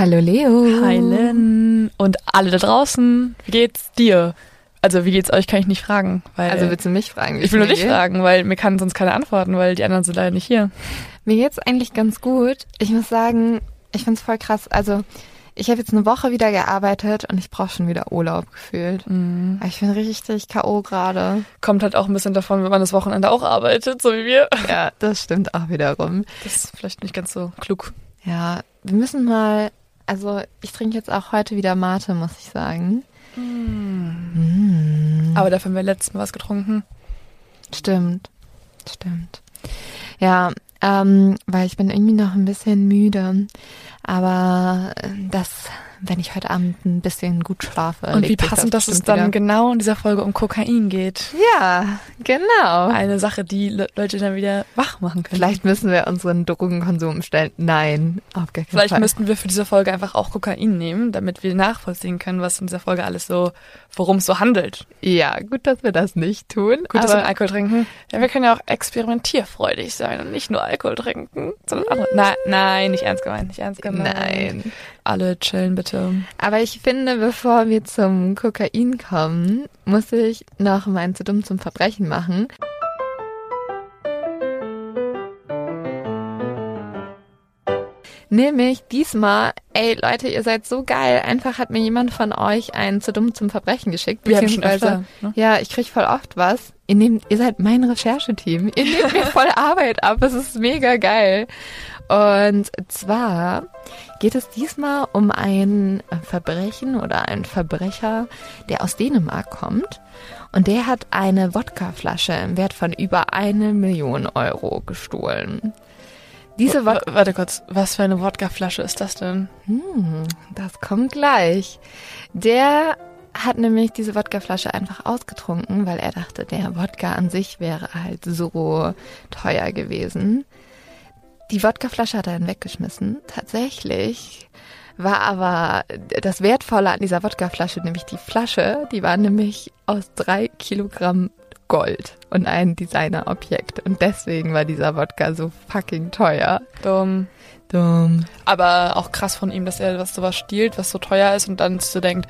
Hallo Leo. Heilen und alle da draußen, wie geht's dir? Also wie geht's euch, kann ich nicht fragen, weil Also willst du mich fragen? ich will nur dich geht? fragen, weil mir kann sonst keiner antworten, weil die anderen sind leider nicht hier. Mir geht's eigentlich ganz gut. Ich muss sagen, ich find's voll krass. Also ich habe jetzt eine Woche wieder gearbeitet und ich brauche schon wieder Urlaub gefühlt. Aber Ich bin richtig K.O. gerade. Kommt halt auch ein bisschen davon, wenn man das Wochenende auch arbeitet, so wie wir. Ja, das stimmt auch wiederum. Das ist vielleicht nicht ganz so klug. Ja, wir müssen mal, also ich trinke jetzt auch heute wieder Mate, muss ich sagen. Mm. Aber dafür haben wir letztes Mal was getrunken. Stimmt, stimmt. Ja, ähm, weil ich bin irgendwie noch ein bisschen müde. Aber äh, das, wenn ich heute Abend ein bisschen gut schlafe. Und wie passend, dass es dann wieder. genau in dieser Folge um Kokain geht. Ja, genau. Eine Sache, die Le Leute dann wieder wach machen können. Vielleicht müssen wir unseren Drogenkonsum stellen. Nein, auf gar keinen Vielleicht Fall. müssten wir für diese Folge einfach auch Kokain nehmen, damit wir nachvollziehen können, was in dieser Folge alles so, worum es so handelt. ja, gut, dass wir das nicht tun. Gut, dass wir Alkohol trinken. Ja, wir können ja auch experimentierfreudig sein und nicht nur Alkohol trinken, sondern andere. Nein, nein, nicht ernst gemeint, nicht ernst gemeint. nein. Alle chillen bitte. Aber ich finde, bevor wir zum Kokain kommen, muss ich noch mein zu dumm zum Verbrechen machen. Nämlich diesmal, ey Leute, ihr seid so geil. Einfach hat mir jemand von euch einen zu dumm zum Verbrechen geschickt. Wir haben schon beziehungsweise- öfter, ne? Ja, ich krieg voll oft was. Ihr nehmt, ihr seid mein Rechercheteam. Ihr nehmt mir voll Arbeit ab. Es ist mega geil. Und zwar geht es diesmal um ein Verbrechen oder einen Verbrecher, der aus Dänemark kommt. Und der hat eine Wodkaflasche im Wert von über eine Million Euro gestohlen. Diese Wodka, Warte kurz, was für eine Wodkaflasche ist das denn? hm, das kommt gleich. Der hat nämlich diese Wodkaflasche einfach ausgetrunken, weil er dachte, der Wodka an sich wäre halt so teuer gewesen. Die Wodkaflasche hat er dann weggeschmissen. Tatsächlich war aber das Wertvolle an dieser Wodkaflasche nämlich die Flasche. Die war nämlich aus drei Kilogramm Gold und ein Designerobjekt. Und deswegen war dieser Wodka so fucking teuer. Dumm. Dumm. Aber auch krass von ihm, dass er was sowas stiehlt, was so teuer ist und dann so denkt,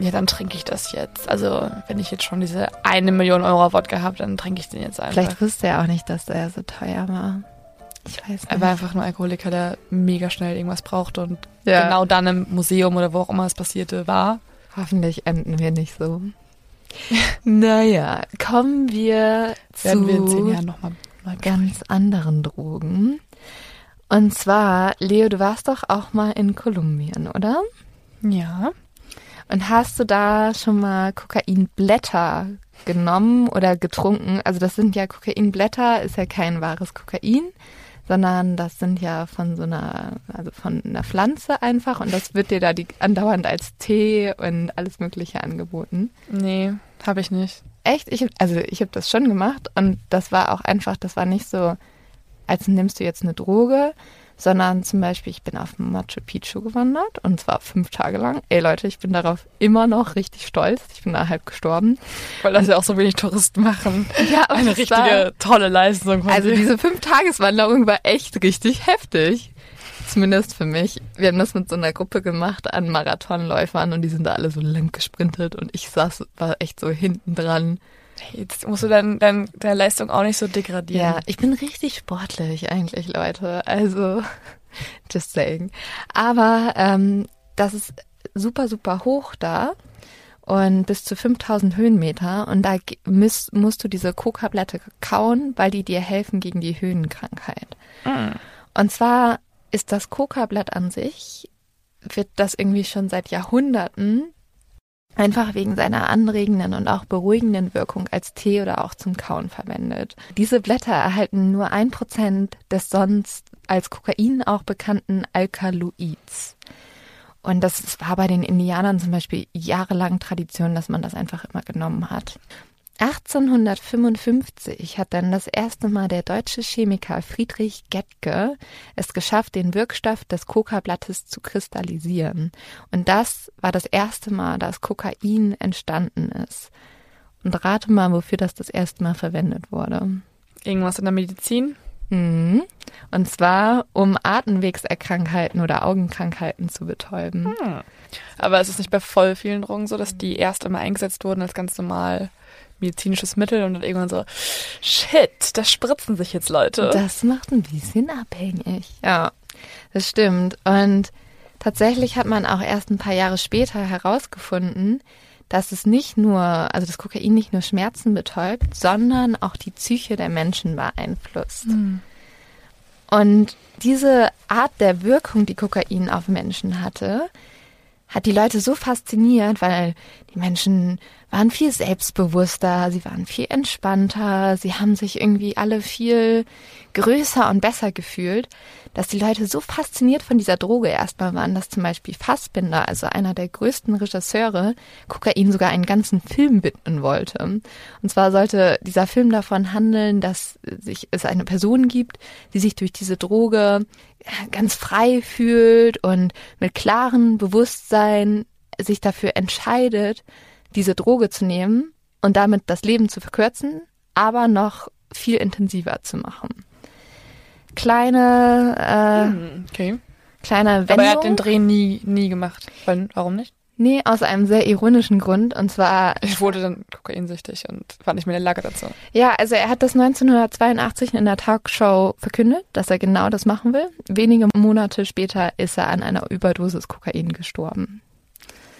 ja, dann trinke ich das jetzt. Also, wenn ich jetzt schon diese eine Million Euro Wodka habe, dann trinke ich den jetzt einfach. Vielleicht wusste er auch nicht, dass er so teuer war. Ich weiß nicht. er war einfach nur Alkoholiker, der mega schnell irgendwas brauchte und Ja. genau dann im Museum oder wo auch immer es passierte war. Hoffentlich enden wir nicht so. naja, kommen wir Werden zu wir in zehn Jahren nochmal neu ganz anderen Drogen. Und zwar, Leo, du warst doch auch mal in Kolumbien, oder? Ja. Und hast du da schon mal Kokainblätter genommen oder getrunken? Also das sind ja Kokainblätter, ist ja kein wahres Kokain, sondern das sind ja von so einer, also von einer Pflanze einfach und das wird dir da die, andauernd als Tee und alles Mögliche angeboten. Nee, habe ich nicht. Echt? Ich, also ich habe das schon gemacht und das war auch einfach, das war nicht so als nimmst du jetzt eine Droge, sondern zum Beispiel, ich bin auf Machu Picchu gewandert und zwar fünf Tage lang. Ey Leute, ich bin darauf immer noch richtig stolz. Ich bin da halb gestorben. Weil das ja auch so wenig Touristen machen. Ja, Eine es richtige war- tolle Leistung. quasi. Also diese Fünf-Tageswanderung war echt richtig heftig. Zumindest für mich. Wir haben das mit so einer Gruppe gemacht an Marathonläufern und die sind da alle so lang gesprintet und ich saß, war echt so hinten dran. Jetzt musst du dein, dein, deine Leistung auch nicht so degradieren. Ja, ich bin richtig sportlich eigentlich, Leute. Also, just saying. Aber ähm, das ist super, super hoch da und bis zu 5000 Höhenmeter. Und da müsst, musst du diese Coca-Blätter kauen, weil die dir helfen gegen die Höhenkrankheit. Und zwar ist das Coca-Blatt an sich, wird das irgendwie schon seit Jahrhunderten einfach wegen seiner anregenden und auch beruhigenden Wirkung als Tee oder auch zum Kauen verwendet. Diese Blätter erhalten nur ein Prozent des sonst als Kokain auch bekannten Alkaloids. Und das war bei den Indianern zum Beispiel jahrelang Tradition, dass man das einfach immer genommen hat. 1855 hat dann das erste Mal der deutsche Chemiker Friedrich Gettke es geschafft, den Wirkstoff des Coca-Blattes zu kristallisieren. Und das war das erste Mal, dass Kokain entstanden ist. Und rate mal, wofür das das erste Mal verwendet wurde. Irgendwas in der Medizin? Mhm. Und zwar, um Atemwegserkrankheiten oder Augenkrankheiten zu betäuben. Hm. Aber es ist nicht bei voll vielen Drogen so, dass die erst immer eingesetzt wurden als ganz normal medizinisches Mittel und dann irgendwann so, shit, da spritzen sich jetzt Leute. Das macht ein bisschen abhängig. Ja, das stimmt. Und tatsächlich hat man auch erst ein paar Jahre später herausgefunden, dass es nicht nur, also das Kokain nicht nur Schmerzen betäubt, sondern auch die Psyche der Menschen beeinflusst. Und diese Art der Wirkung, die Kokain auf Menschen hatte, hat die Leute so fasziniert, weil die Menschen waren viel selbstbewusster, sie waren viel entspannter, sie haben sich irgendwie alle viel größer und besser gefühlt, dass die Leute so fasziniert von dieser Droge erstmal waren, dass zum Beispiel Fassbinder, also einer der größten Regisseure, Kokain sogar einen ganzen Film widmen wollte. Und zwar sollte dieser Film davon handeln, dass sich es eine Person gibt, die sich durch diese Droge ganz frei fühlt und mit klarem Bewusstsein sich dafür entscheidet, diese Droge zu nehmen und damit das Leben zu verkürzen, aber noch viel intensiver zu machen. Kleine, äh, Hm, okay. kleine Wendung. Aber er hat den Dreh nie, nie gemacht. Weil, warum nicht? Nee, aus einem sehr ironischen Grund. Und zwar, Ich wurde dann kokainsüchtig und war nicht mehr in der Lage dazu. ja, also er hat das 1982 in der Talkshow verkündet, dass er genau das machen will. Wenige Monate später ist er an einer Überdosis Kokain gestorben.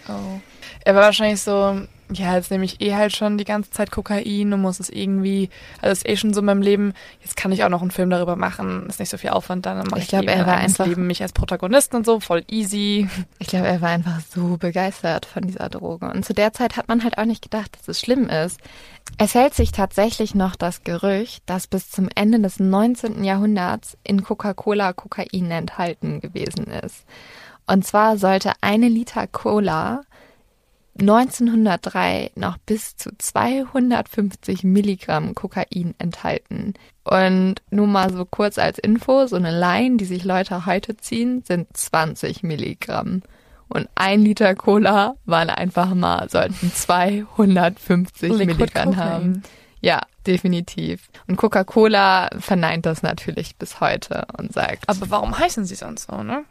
Oh. Er war wahrscheinlich so, ja, jetzt nehme ich eh halt schon die ganze Zeit Kokain und muss es irgendwie, also ist eh schon so in meinem Leben, jetzt kann ich auch noch einen Film darüber machen, ist nicht so viel Aufwand, dann mache Ich ich, glaub, er war einfach- Leben, mich als Protagonisten und so, voll easy. Ich glaube, er war einfach so begeistert von dieser Droge. Und zu der Zeit hat man halt auch nicht gedacht, dass es schlimm ist. Es hält sich tatsächlich noch das Gerücht, dass bis zum Ende des 19. Jahrhunderts in Coca-Cola Kokain enthalten gewesen ist. Und zwar sollte eine Liter Cola 1903 noch bis zu 250 Milligramm Kokain enthalten. Und nur mal so kurz als Info, so eine Line, die sich Leute heute ziehen, sind 20 Milligramm. Und ein Liter Cola waren einfach mal, sollten 250 Liquid Milligramm haben. Ja, definitiv. Und Coca-Cola verneint das natürlich bis heute und sagt, Aber warum heißen sie sonst so, ne?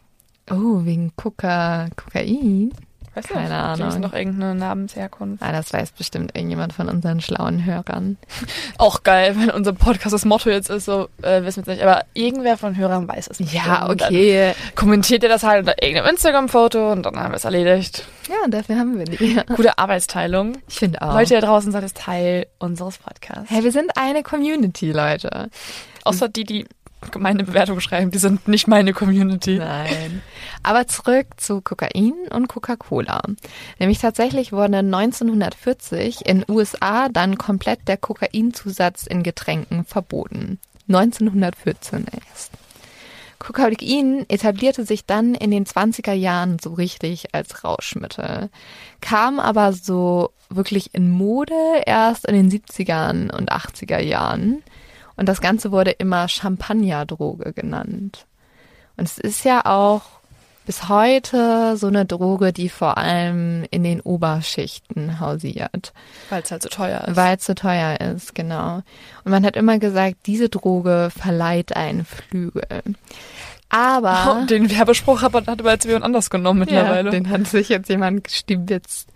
oh, wegen Coca, Kokain? Weiß Keine nicht. Ahnung. Die sind doch irgendeine Namensherkunft. Ah, das weiß bestimmt irgendjemand von unseren schlauen Hörern. Auch geil, wenn unser Podcast das Motto jetzt ist, so, äh, wissen wir jetzt nicht, aber irgendwer von Hörern weiß es nicht. Ja, okay. Kommentiert ihr das halt unter irgendeinem Instagram-Foto und dann haben wir es erledigt. Ja, dafür haben wir die. Gute Arbeitsteilung. Ich finde auch. Leute da draußen seid es Teil unseres Podcasts. hey, wir sind eine Community, Leute. Außer die, die meine Bewertung schreiben, die sind nicht meine Community. Nein. Aber zurück zu Kokain und Coca-Cola. Nämlich tatsächlich wurde 1940 in USA dann komplett der Kokainzusatz in Getränken verboten. 1914 erst. Kokain etablierte sich dann in den 20er Jahren so richtig als Rauschmittel, kam aber so wirklich in Mode erst in den 70ern und 80er Jahren. Und das Ganze wurde immer Champagnerdroge genannt. Und es ist ja auch bis heute so eine Droge, die vor allem in den Oberschichten hausiert. Weil es halt so teuer ist. Weil es so teuer ist, genau. Und man hat immer gesagt, diese Droge verleiht einen Flügel. Aber. Oh, den Werbespruch hat, hat aber jetzt jemand anders genommen mittlerweile. Ja, den hat sich jetzt jemand gestibitzt.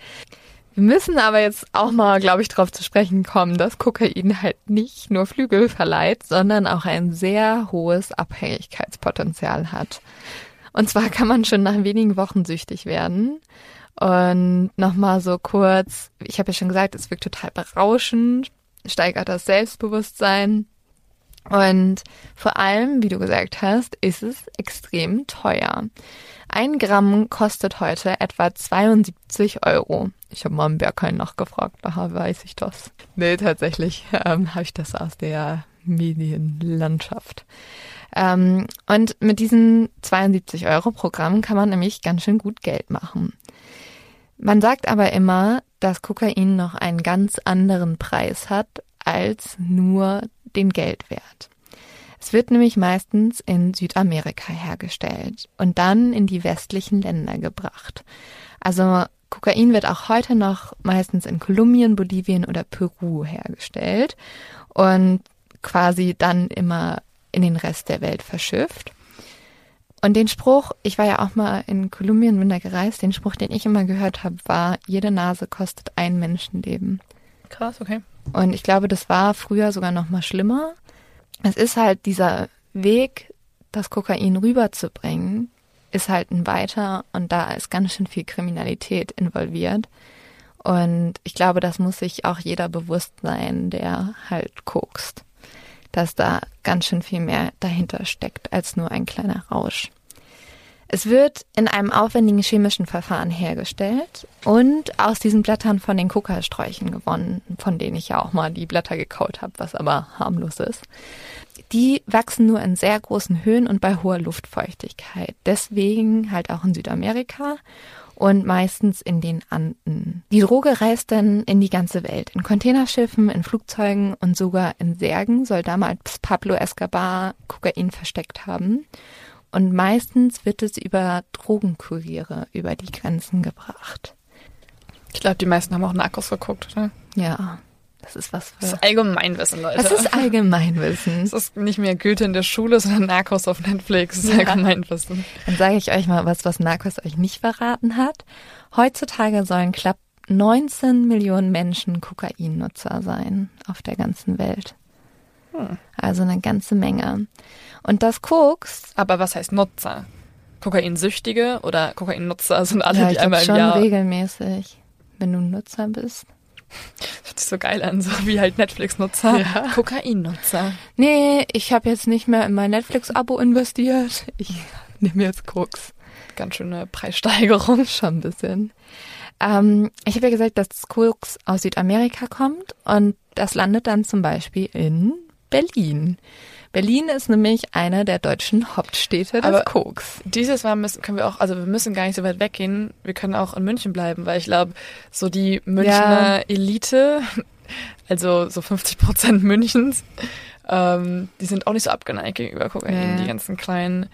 Wir müssen aber jetzt auch mal, glaube ich, darauf zu sprechen kommen, dass Kokain halt nicht nur Flügel verleiht, sondern auch ein sehr hohes Abhängigkeitspotenzial hat. Und zwar kann man schon nach wenigen Wochen süchtig werden. Und nochmal so kurz, ich habe ja schon gesagt, es wirkt total berauschend, steigert das Selbstbewusstsein. Und vor allem, wie du gesagt hast, ist es extrem teuer. Ein Gramm kostet heute etwa 72 Euro. Ich habe mal im Berghain nachgefragt, daher weiß ich das. Nee, tatsächlich ähm, habe ich das aus der Medienlandschaft. Ähm, und mit diesen 72 Euro Programm kann man nämlich ganz schön gut Geld machen. Man sagt aber immer, dass Kokain noch einen ganz anderen Preis hat als nur den Geldwert. Es wird nämlich meistens in Südamerika hergestellt und dann in die westlichen Länder gebracht. Also Kokain wird auch heute noch meistens in Kolumbien, Bolivien oder Peru hergestellt und quasi dann immer in den Rest der Welt verschifft. Und den Spruch, ich war ja auch mal in Kolumbien bin da gereist, den Spruch, den ich immer gehört habe, war, jede Nase kostet ein Menschenleben. Krass, okay. Und ich glaube, das war früher sogar noch mal schlimmer. Es ist halt dieser Weg, das Kokain rüberzubringen, ist halt ein weiter und da ist ganz schön viel Kriminalität involviert. Und ich glaube, das muss sich auch jeder bewusst sein, der halt guckst dass da ganz schön viel mehr dahinter steckt als nur ein kleiner Rausch. Es wird in einem aufwendigen chemischen Verfahren hergestellt und aus diesen Blättern von den Kokasträuchen gewonnen, von denen ich ja auch mal die Blätter gekaut habe, was aber harmlos ist. Die wachsen nur in sehr großen Höhen und bei hoher Luftfeuchtigkeit. Deswegen halt auch in Südamerika und meistens in den Anden. Die Droge reist dann in die ganze Welt. In Containerschiffen, in Flugzeugen und sogar in Särgen soll damals Pablo Escobar Kokain versteckt haben. Und meistens wird es über Drogenkuriere über die Grenzen gebracht. Ich glaube, die meisten haben auch Narcos geguckt, oder? Ja. Das ist was für. Das ist Allgemeinwissen, Leute. Das ist Allgemeinwissen. Das ist nicht mehr Goethe in der Schule, sondern Narcos auf Netflix. Das ist ja. Allgemeinwissen. Dann sage ich euch mal was, was Narcos euch nicht verraten hat. Heutzutage sollen knapp 19 Millionen Menschen Kokainnutzer sein auf der ganzen Welt. Hm. Also eine ganze Menge. Und das Koks. Aber was heißt Nutzer? Kokainsüchtige oder Kokainnutzer sind alle, ja, die einmal im schon Jahr. regelmäßig, wenn du Nutzer bist. Hört sich so geil an, so wie halt Netflix-Nutzer. Ja. Kokain-Nutzer. Nee, ich habe jetzt nicht mehr in mein Netflix-Abo investiert. Ich nehme jetzt Koks. Ganz schöne Preissteigerung. Schon ein bisschen. Ähm, ich habe ja gesagt, dass Koks aus Südamerika kommt und das landet dann zum Beispiel in Berlin. Berlin ist nämlich eine der deutschen Hauptstädte des Aber Koks. Dieses Mal müssen, können wir auch, also wir müssen gar nicht so weit weggehen. Wir können auch in München bleiben, weil ich glaube, so die Münchner Ja. Elite, also so 50 Prozent Münchens, ähm, die sind auch nicht so abgeneigt gegenüber Kokain. Ja. Die ganzen kleinen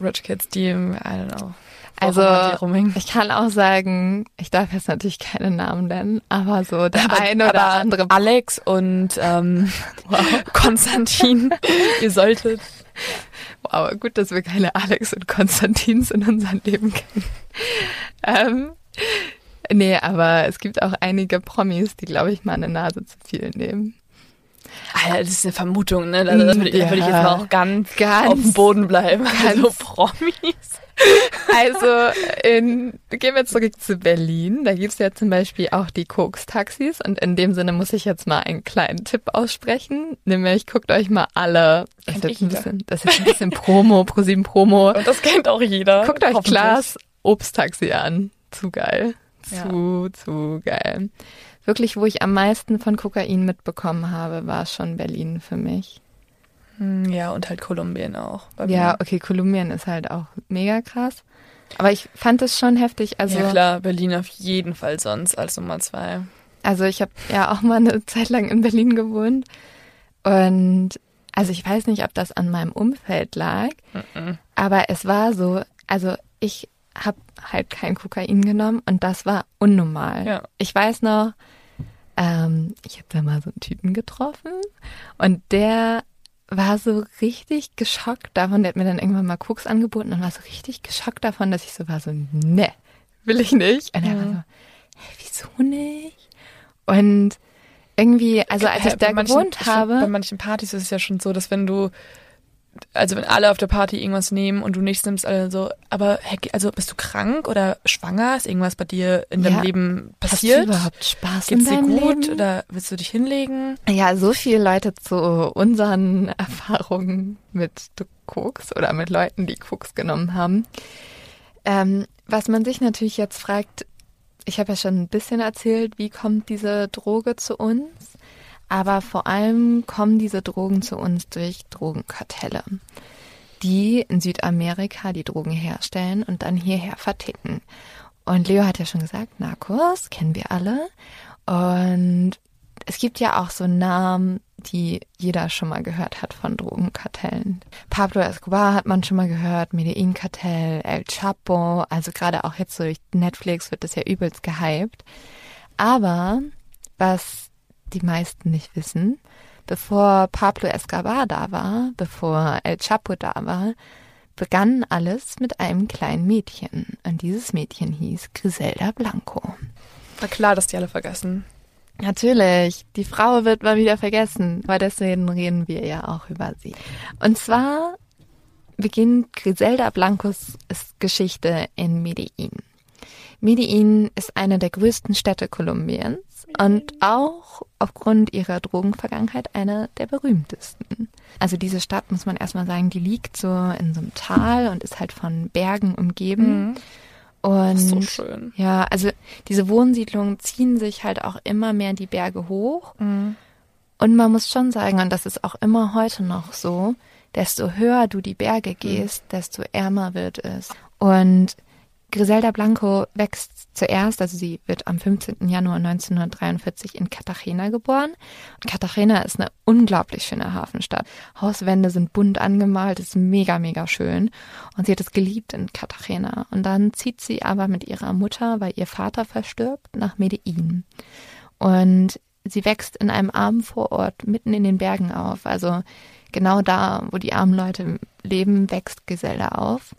Rich Kids, die, I don't know. Also ich kann auch sagen, ich darf jetzt natürlich keine Namen nennen, aber so der Aber- eine oder andere Alex und ähm, Konstantin, ihr solltet Wow, gut, dass wir keine Alex und Konstantins in unserem Leben kennen. ähm, nee, aber es gibt auch einige Promis, die, glaube ich, mal eine Nase zu viel nehmen. Alter, das ist eine Vermutung, ne? Da, da würde ich, da würde ich jetzt Ja. mal auch ganz, Ganz- auf dem Boden bleiben. Also ganz- Promis. Also, in, gehen wir zurück zu Berlin. Da gibt's ja zum Beispiel auch die Koks-Taxis. Und in dem Sinne muss ich jetzt mal einen kleinen Tipp aussprechen. Nämlich, guckt euch mal alle, das ist jetzt ein bisschen, das ist ein bisschen Promo, ProSieben Promo. Und das kennt auch jeder. Guckt euch. Klaas Obsttaxi an. Zu geil. Ja. Zu, zu geil. Wirklich, wo ich am meisten von Kokain mitbekommen habe, war schon Berlin für mich. Hm, Ja, und halt Kolumbien auch. Ja, okay, Kolumbien ist halt auch mega krass. Aber ich fand es schon heftig. Also, ja klar, Berlin auf jeden Fall sonst als Nummer zwei. also ich habe ja auch mal eine Zeit lang in Berlin gewohnt. Und Also ich weiß nicht, ob das an meinem Umfeld lag, aber es war so, also ich habe halt kein Kokain genommen und das war unnormal. Ja. Ich weiß noch, ähm, ich habe da mal so einen Typen getroffen und der war so richtig geschockt davon, der hat mir dann irgendwann mal Koks angeboten und war so richtig geschockt davon, dass ich so war so, ne, will ich nicht. Und er war so, hä, wieso nicht? Und irgendwie, also als Hä, ich da bei manchen- gewohnt find, Bei habe, manchen Partys ist es ja schon so, dass wenn du, also wenn alle auf der Party irgendwas nehmen und du nichts nimmst, alle so, aber also bist du krank oder schwanger? Ist irgendwas bei dir in deinem Ja. Leben hast du passiert? überhaupt Spaß Geht's in dir gut Leben? oder willst du dich hinlegen? Ja, so viele Leute zu unseren Erfahrungen mit Koks oder mit Leuten, die Koks genommen haben. Ähm, was man sich natürlich jetzt fragt, ich habe ja schon ein bisschen erzählt, wie kommt diese Droge zu uns? Aber vor allem kommen diese Drogen zu uns durch Drogenkartelle, die in Südamerika die Drogen herstellen und dann hierher verticken. Und Leo hat ja schon gesagt, Narcos kennen wir alle. Und es gibt ja auch so Namen, die jeder schon mal gehört hat von Drogenkartellen. Pablo Escobar hat man schon mal gehört, Medellin-Kartell, El Chapo, also gerade auch jetzt durch Netflix wird das ja übelst gehypt. Aber was die meisten nicht wissen, bevor Pablo Escobar da war, bevor El Chapo da war, begann alles mit einem kleinen Mädchen. Und dieses Mädchen hieß Griselda Blanco. War klar, dass die alle vergessen. Natürlich, die Frau wird mal wieder vergessen, weil deswegen reden wir ja auch über sie. Und zwar beginnt Griselda Blancos Geschichte in Medellin. Medellin ist eine der größten Städte Kolumbiens und auch aufgrund ihrer Drogenvergangenheit eine der berühmtesten. Also diese Stadt, muss man erstmal sagen, die liegt so in so einem Tal und ist halt von Bergen umgeben. Mhm. Und So schön. ja, also diese Wohnsiedlungen ziehen sich halt auch immer mehr die Berge hoch. Mhm. Und man muss schon sagen, und das ist auch immer heute noch so, desto höher du die Berge gehst, desto ärmer wird es. Und Griselda Blanco wächst zuerst, also sie wird am 15. Januar 1943 in Cartagena geboren. Und Cartagena ist eine unglaublich schöne Hafenstadt. Hauswände sind bunt angemalt, ist mega, mega schön. Und sie hat es geliebt in Cartagena. Und dann zieht sie aber mit ihrer Mutter, weil ihr Vater verstirbt, nach Medellin. Und sie wächst in einem armen Vorort mitten in den Bergen auf. Also genau da, wo die armen Leute leben, wächst Griselda auf.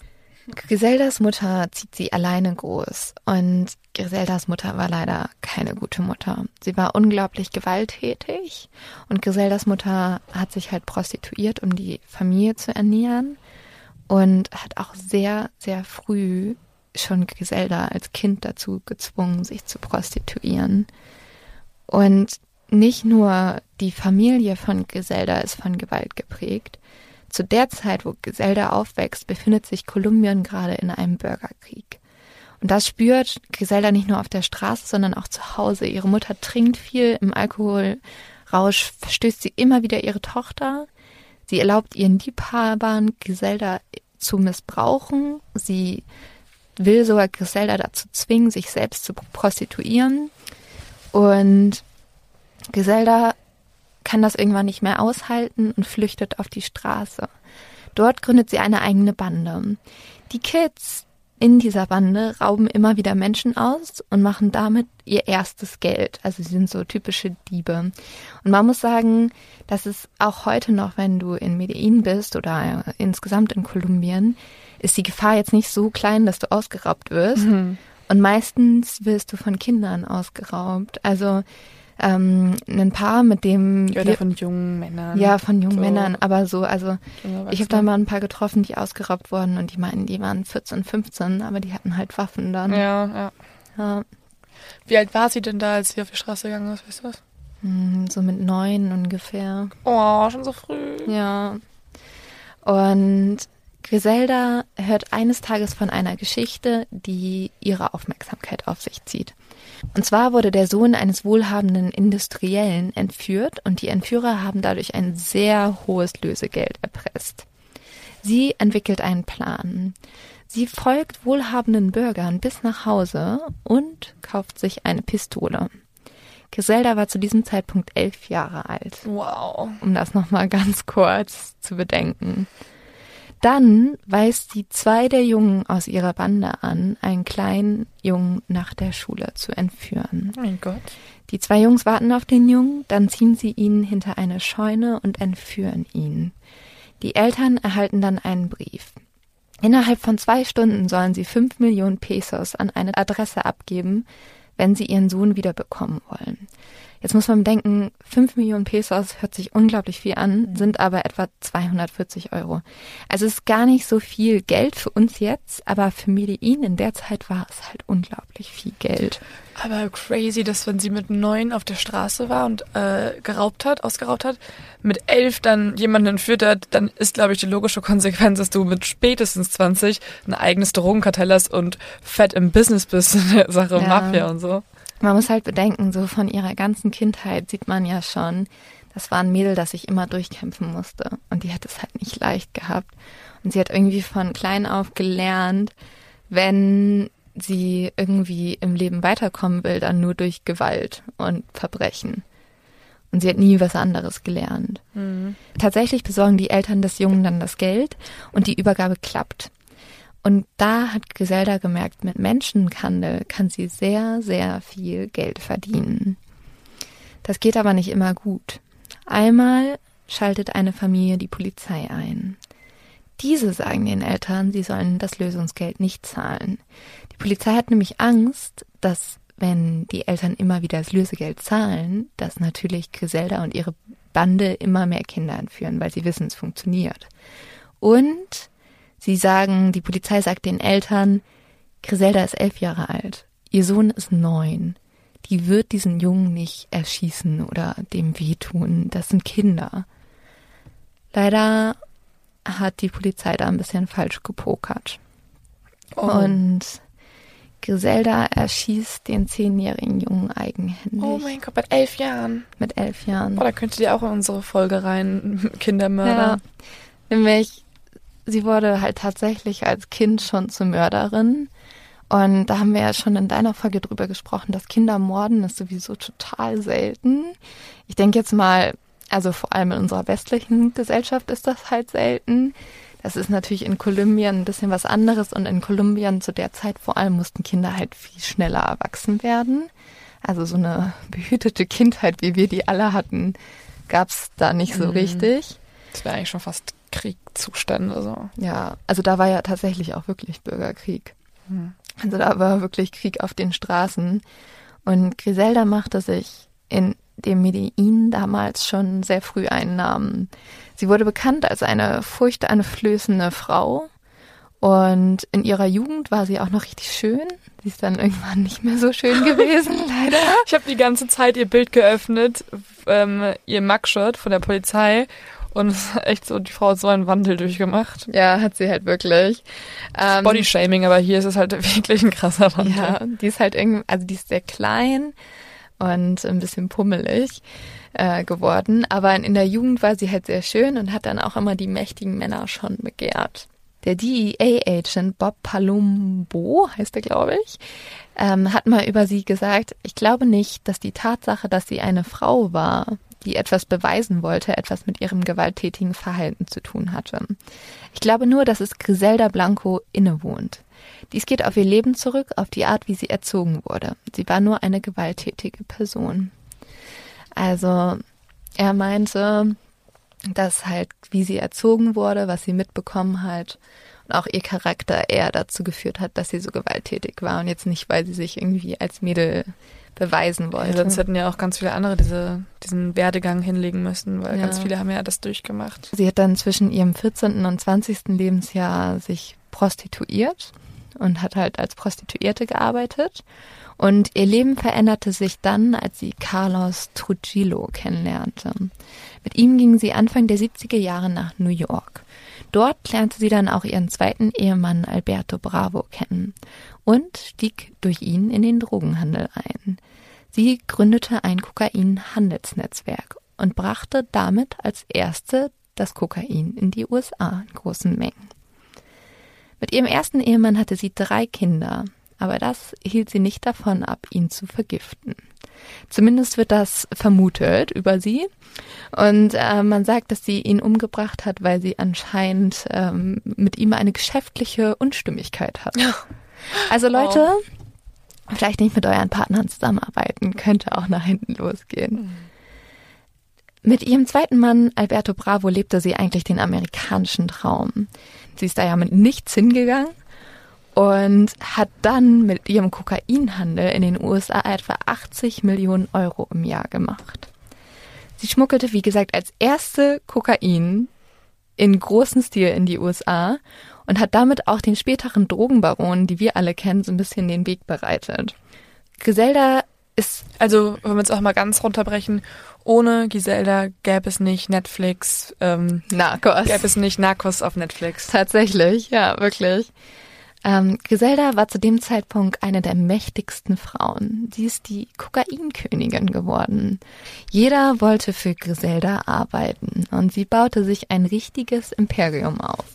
Griseldas Mutter zieht sie alleine groß und Griseldas Mutter war leider keine gute Mutter. Sie war unglaublich gewalttätig und Griseldas Mutter hat sich halt prostituiert, um die Familie zu ernähren und hat auch sehr, sehr früh schon Griselda als Kind dazu gezwungen, sich zu prostituieren. Und nicht nur die Familie von Griselda ist von Gewalt geprägt. Zu der Zeit, wo Griselda aufwächst, befindet sich Kolumbien gerade in einem Bürgerkrieg. Und das spürt Griselda nicht nur auf der Straße, sondern auch zu Hause. Ihre Mutter trinkt viel, im Alkoholrausch verstößt sie immer wieder ihre Tochter. Sie erlaubt ihren Liebhabern, Griselda zu missbrauchen. Sie will sogar Griselda dazu zwingen, sich selbst zu prostituieren. Und Griselda kann das irgendwann nicht mehr aushalten und flüchtet auf die Straße. Dort gründet sie eine eigene Bande. Die Kids in dieser Bande rauben immer wieder Menschen aus und machen damit ihr erstes Geld. Also sie sind so typische Diebe. Und man muss sagen, dass es auch heute noch, wenn du in Medellin bist oder insgesamt in Kolumbien, ist die Gefahr jetzt nicht so klein, dass du ausgeraubt wirst. Mhm. Und meistens wirst du von Kindern ausgeraubt. Also ähm, ein Paar, mit dem Oder wir, von jungen Männern. ja von jungen So. Männern, aber so also ich habe da mal ein paar getroffen, die ausgeraubt wurden und die meinen, die waren 14, 15, aber die hatten halt Waffen dann. Ja, ja. Ja, Wie alt war sie denn da, als sie auf die Straße gegangen ist? Weißt du was? hm, so mit neun ungefähr. Oh, schon so früh. Ja. Und Griselda hört eines Tages von einer Geschichte, die ihre Aufmerksamkeit auf sich zieht. Und zwar wurde der Sohn eines wohlhabenden Industriellen entführt und die Entführer haben dadurch ein sehr hohes Lösegeld erpresst. Sie entwickelt einen Plan. Sie folgt wohlhabenden Bürgern bis nach Hause und kauft sich eine Pistole. Griselda war zu diesem Zeitpunkt elf Jahre alt. Wow. Um das nochmal ganz kurz zu bedenken. Dann weist sie zwei der Jungen aus ihrer Bande an, einen kleinen Jungen nach der Schule zu entführen. Mein Gott. Die zwei Jungs warten auf den Jungen, dann ziehen sie ihn hinter eine Scheune und entführen ihn. Die Eltern erhalten dann einen Brief. Innerhalb von zwei Stunden sollen sie fünf Millionen Pesos an eine Adresse abgeben, wenn sie ihren Sohn wiederbekommen wollen. Jetzt muss man bedenken, 5 Millionen Pesos hört sich unglaublich viel an, mhm. sind aber etwa 240 Euro. Also es ist gar nicht so viel Geld für uns jetzt, aber für Medellin in der Zeit war es halt unglaublich viel Geld. Aber crazy, dass wenn sie mit neun auf der Straße war und äh, geraubt hat, ausgeraubt hat, mit elf dann jemanden entführt hat, dann ist, glaube ich, die logische Konsequenz, dass du mit spätestens 20 ein eigenes Drogenkartell hast und fett im Business bist in der Sache ja. Mafia und so. Man muss halt bedenken, so von ihrer ganzen Kindheit sieht man ja schon, das war ein Mädel, das sich immer durchkämpfen musste. Und die hat es halt nicht leicht gehabt. Und sie hat irgendwie von klein auf gelernt, wenn sie irgendwie im Leben weiterkommen will, dann nur durch Gewalt und Verbrechen. Und sie hat nie was anderes gelernt. Mhm. Tatsächlich besorgen die Eltern des Jungen dann das Geld und die Übergabe klappt. Und da hat Griselda gemerkt, mit Menschenhandel kann sie sehr, sehr viel Geld verdienen. Das geht aber nicht immer gut. Einmal schaltet eine Familie die Polizei ein. Diese sagen den Eltern, sie sollen das Lösungsgeld nicht zahlen. Die Polizei hat nämlich Angst, dass wenn die Eltern immer wieder das Lösegeld zahlen, dass natürlich Griselda und ihre Bande immer mehr Kinder entführen, weil sie wissen, es funktioniert. Und Sie sagen, die Polizei sagt den Eltern, Griselda ist elf Jahre alt, ihr Sohn ist neun. Die wird diesen Jungen nicht erschießen oder dem wehtun. Das sind Kinder. Leider hat die Polizei da ein bisschen falsch gepokert. Oh. Und Griselda erschießt den zehnjährigen Jungen eigenhändig. Oh mein Gott, mit elf Jahren. Mit elf Jahren. Oh, da könntet ihr auch in unsere Folge rein, Kindermörder. Ja, nämlich sie wurde halt tatsächlich als Kind schon zur Mörderin. Und da haben wir ja schon in deiner Folge drüber gesprochen, dass Kinder morden ist sowieso total selten. Ich denke jetzt mal, also vor allem in unserer westlichen Gesellschaft ist das halt selten. Das ist natürlich in Kolumbien ein bisschen was anderes und in Kolumbien zu der Zeit vor allem mussten Kinder halt viel schneller erwachsen werden. Also so eine behütete Kindheit, wie wir die alle hatten, gab's da nicht so mhm. richtig. Das wäre eigentlich schon fast Kriegszustände. So. Ja, also da war ja tatsächlich auch wirklich Bürgerkrieg. Hm. Also da war wirklich Krieg auf den Straßen. Und Griselda machte sich in dem Medellin damals schon sehr früh einen Namen. Sie wurde bekannt als eine furchteinflößende Frau. Und in ihrer Jugend war sie auch noch richtig schön. Sie ist dann irgendwann nicht mehr so schön gewesen, leider. Ich habe die ganze Zeit ihr Bild geöffnet, ähm, ihr Mugshot von der Polizei und es ist echt so, die Frau hat so einen Wandel durchgemacht. Ja, hat sie halt wirklich. Ähm, Bodyshaming, aber hier ist es halt wirklich ein krasser Wandel. Ja, die ist halt irgendwie, also die ist sehr klein und ein bisschen pummelig äh, geworden. Aber in der Jugend war sie halt sehr schön und hat dann auch immer die mächtigen Männer schon begehrt. Der DEA-Agent Bob Palumbo, heißt er, glaube ich, ähm, hat mal über sie gesagt, ich glaube nicht, dass die Tatsache, dass sie eine Frau war, die etwas beweisen wollte, etwas mit ihrem gewalttätigen Verhalten zu tun hatte. Ich glaube nur, dass es Griselda Blanco innewohnt. Dies geht auf ihr Leben zurück, auf die Art, wie sie erzogen wurde. Sie war nur eine gewalttätige Person. Also, er meinte, dass halt, wie sie erzogen wurde, was sie mitbekommen hat und auch ihr Charakter eher dazu geführt hat, dass sie so gewalttätig war und jetzt nicht, weil sie sich irgendwie als Mädel beweisen wollte. Ja, sonst hätten ja auch ganz viele andere diese, diesen Werdegang hinlegen müssen, weil ja. ganz viele haben ja das durchgemacht. Sie hat dann zwischen ihrem 14. und 20. Lebensjahr sich prostituiert und hat halt als Prostituierte gearbeitet. Und ihr Leben veränderte sich dann, als sie Carlos Trujillo kennenlernte. Mit ihm ging sie Anfang der 70er Jahre nach New York. Dort lernte sie dann auch ihren zweiten Ehemann Alberto Bravo kennen und stieg durch ihn in den Drogenhandel ein. Sie gründete ein Kokain-Handelsnetzwerk und brachte damit als erste das Kokain in die USA in großen Mengen. Mit ihrem ersten Ehemann hatte sie drei Kinder, aber das hielt sie nicht davon ab, ihn zu vergiften. Zumindest wird das vermutet über sie. Und äh, man sagt, dass sie ihn umgebracht hat, weil sie anscheinend ähm, mit ihm eine geschäftliche Unstimmigkeit hat. Also Leute, oh. vielleicht nicht mit euren Partnern zusammenarbeiten, könnte auch nach hinten losgehen. Mhm. Mit ihrem zweiten Mann, Alberto Bravo, lebte sie eigentlich den amerikanischen Traum. Sie ist da ja mit nichts hingegangen und hat dann mit ihrem Kokainhandel in den USA etwa 80 Millionen Euro im Jahr gemacht. Sie schmuggelte, wie gesagt, als erste Kokain in großem Stil in die USA und hat damit auch den späteren Drogenbaronen, die wir alle kennen, so ein bisschen den Weg bereitet. Griselda ist. Also, wenn wir es auch mal ganz runterbrechen, ohne Giselda gäbe es nicht Netflix, ähm, Narcos. Gäbe es nicht Narcos auf Netflix. Tatsächlich, ja, wirklich. Ähm, Griselda war zu dem Zeitpunkt eine der mächtigsten Frauen. Sie ist die Kokainkönigin geworden. Jeder wollte für Griselda arbeiten und sie baute sich ein richtiges Imperium auf.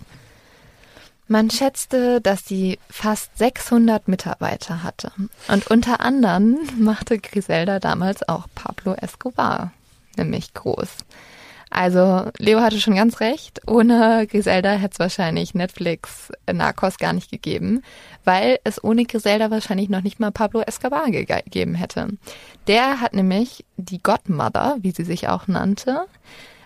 Man schätzte, dass sie fast 600 Mitarbeiter hatte. Und unter anderem machte Griselda damals auch Pablo Escobar nämlich groß. Also Leo hatte schon ganz recht. Ohne Griselda hätte es wahrscheinlich Netflix äh, Narcos gar nicht gegeben, weil es ohne Griselda wahrscheinlich noch nicht mal Pablo Escobar gegeben hätte. Der hat nämlich die Godmother, wie sie sich auch nannte,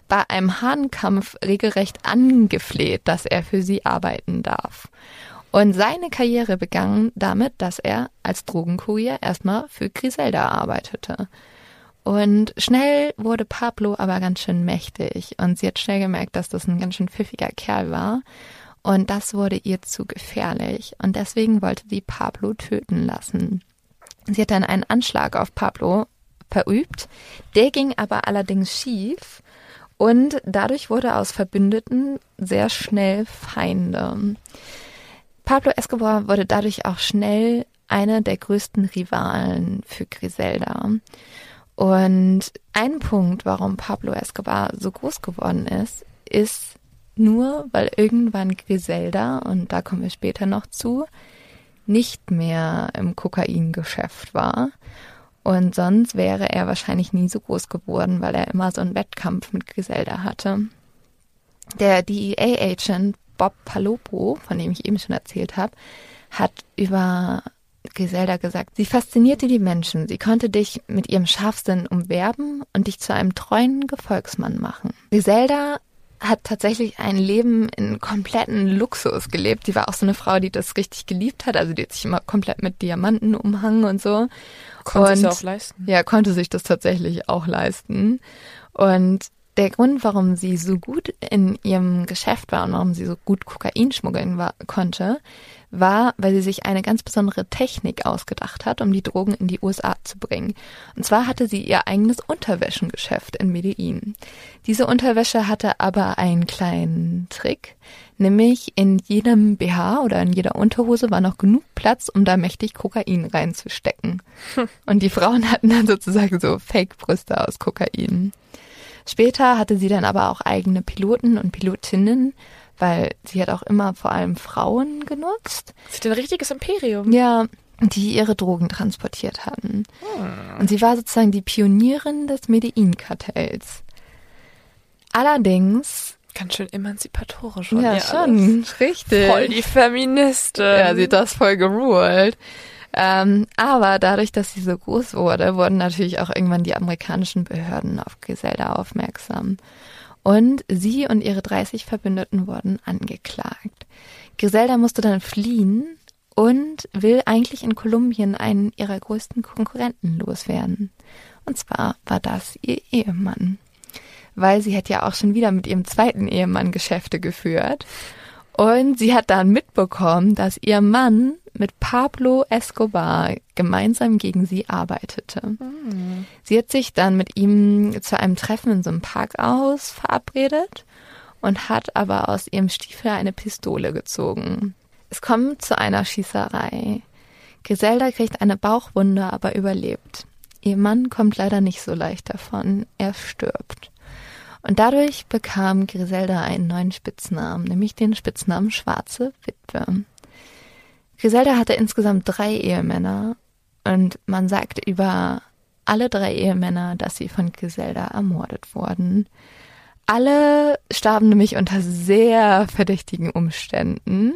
bei einem Hahnkampf regelrecht angefleht, dass er für sie arbeiten darf. Und seine Karriere begann damit, dass er als Drogenkurier erstmal für Griselda arbeitete. Und schnell wurde Pablo aber ganz schön mächtig und sie hat schnell gemerkt, dass das ein ganz schön pfiffiger Kerl war. Und das wurde ihr zu gefährlich und deswegen wollte sie Pablo töten lassen. Sie hat dann einen Anschlag auf Pablo verübt, der ging aber allerdings schief und dadurch wurde aus Verbündeten sehr schnell Feinde. Pablo Escobar wurde dadurch auch schnell einer der größten Rivalen für Griselda. Und ein Punkt, warum Pablo Escobar so groß geworden ist, ist nur, weil irgendwann Griselda, und da kommen wir später noch zu, nicht mehr im Kokaingeschäft war. Und sonst wäre er wahrscheinlich nie so groß geworden, weil er immer so einen Wettkampf mit Griselda hatte. Der DEA-Agent Bob Palopo, von dem ich eben schon erzählt habe, hat über Griselda gesagt, sie faszinierte die Menschen. Sie konnte dich mit ihrem Scharfsinn umwerben und dich zu einem treuen Gefolgsmann machen. Griselda hat tatsächlich ein Leben in kompletten Luxus gelebt. Sie war auch so eine Frau, die das richtig geliebt hat. Also die hat sich immer komplett mit Diamanten umhangen und so. Konnte und, sich auch leisten. Ja, konnte sich das tatsächlich auch leisten. Und der Grund, warum sie so gut in ihrem Geschäft war und warum sie so gut Kokain schmuggeln war, konnte, war, weil sie sich eine ganz besondere Technik ausgedacht hat, um die Drogen in die USA zu bringen. Und zwar hatte sie ihr eigenes Unterwäschengeschäft in Medellin. Diese Unterwäsche hatte aber einen kleinen Trick, nämlich in jedem BH oder in jeder Unterhose war noch genug Platz, um da mächtig Kokain reinzustecken. Hm. Und die Frauen hatten dann sozusagen so Fake-Brüste aus Kokain. Später hatte sie dann aber auch eigene Piloten und Pilotinnen, weil sie hat auch immer vor allem Frauen genutzt. Sie hat ein richtiges Imperium. Ja, die ihre Drogen transportiert hatten. Hm. Und sie war sozusagen die Pionierin des Medellin-Kartells. Allerdings Ganz schön emanzipatorisch. Ja, schon, richtig. Voll die Feministin. Ja, sie hat das voll geruled. Ähm, aber dadurch, dass sie so groß wurde, wurden natürlich auch irgendwann die amerikanischen Behörden auf Griselda aufmerksam und sie und ihre 30 Verbündeten wurden angeklagt. Griselda musste dann fliehen und will eigentlich in Kolumbien einen ihrer größten Konkurrenten loswerden. Und zwar war das ihr Ehemann. Weil sie hat ja auch schon wieder mit ihrem zweiten Ehemann Geschäfte geführt. Und sie hat dann mitbekommen, dass ihr Mann mit Pablo Escobar gemeinsam gegen sie arbeitete. Mhm. Sie hat sich dann mit ihm zu einem Treffen in so einem Parkhaus verabredet und hat aber aus ihrem Stiefel eine Pistole gezogen. Es kommt zu einer Schießerei. Griselda kriegt eine Bauchwunde, aber überlebt. Ihr Mann kommt leider nicht so leicht davon. Er stirbt. Und dadurch bekam Griselda einen neuen Spitznamen, nämlich den Spitznamen Schwarze Witwe. Griselda hatte insgesamt drei Ehemänner und man sagt über alle drei Ehemänner, dass sie von Griselda ermordet wurden. Alle starben nämlich unter sehr verdächtigen Umständen.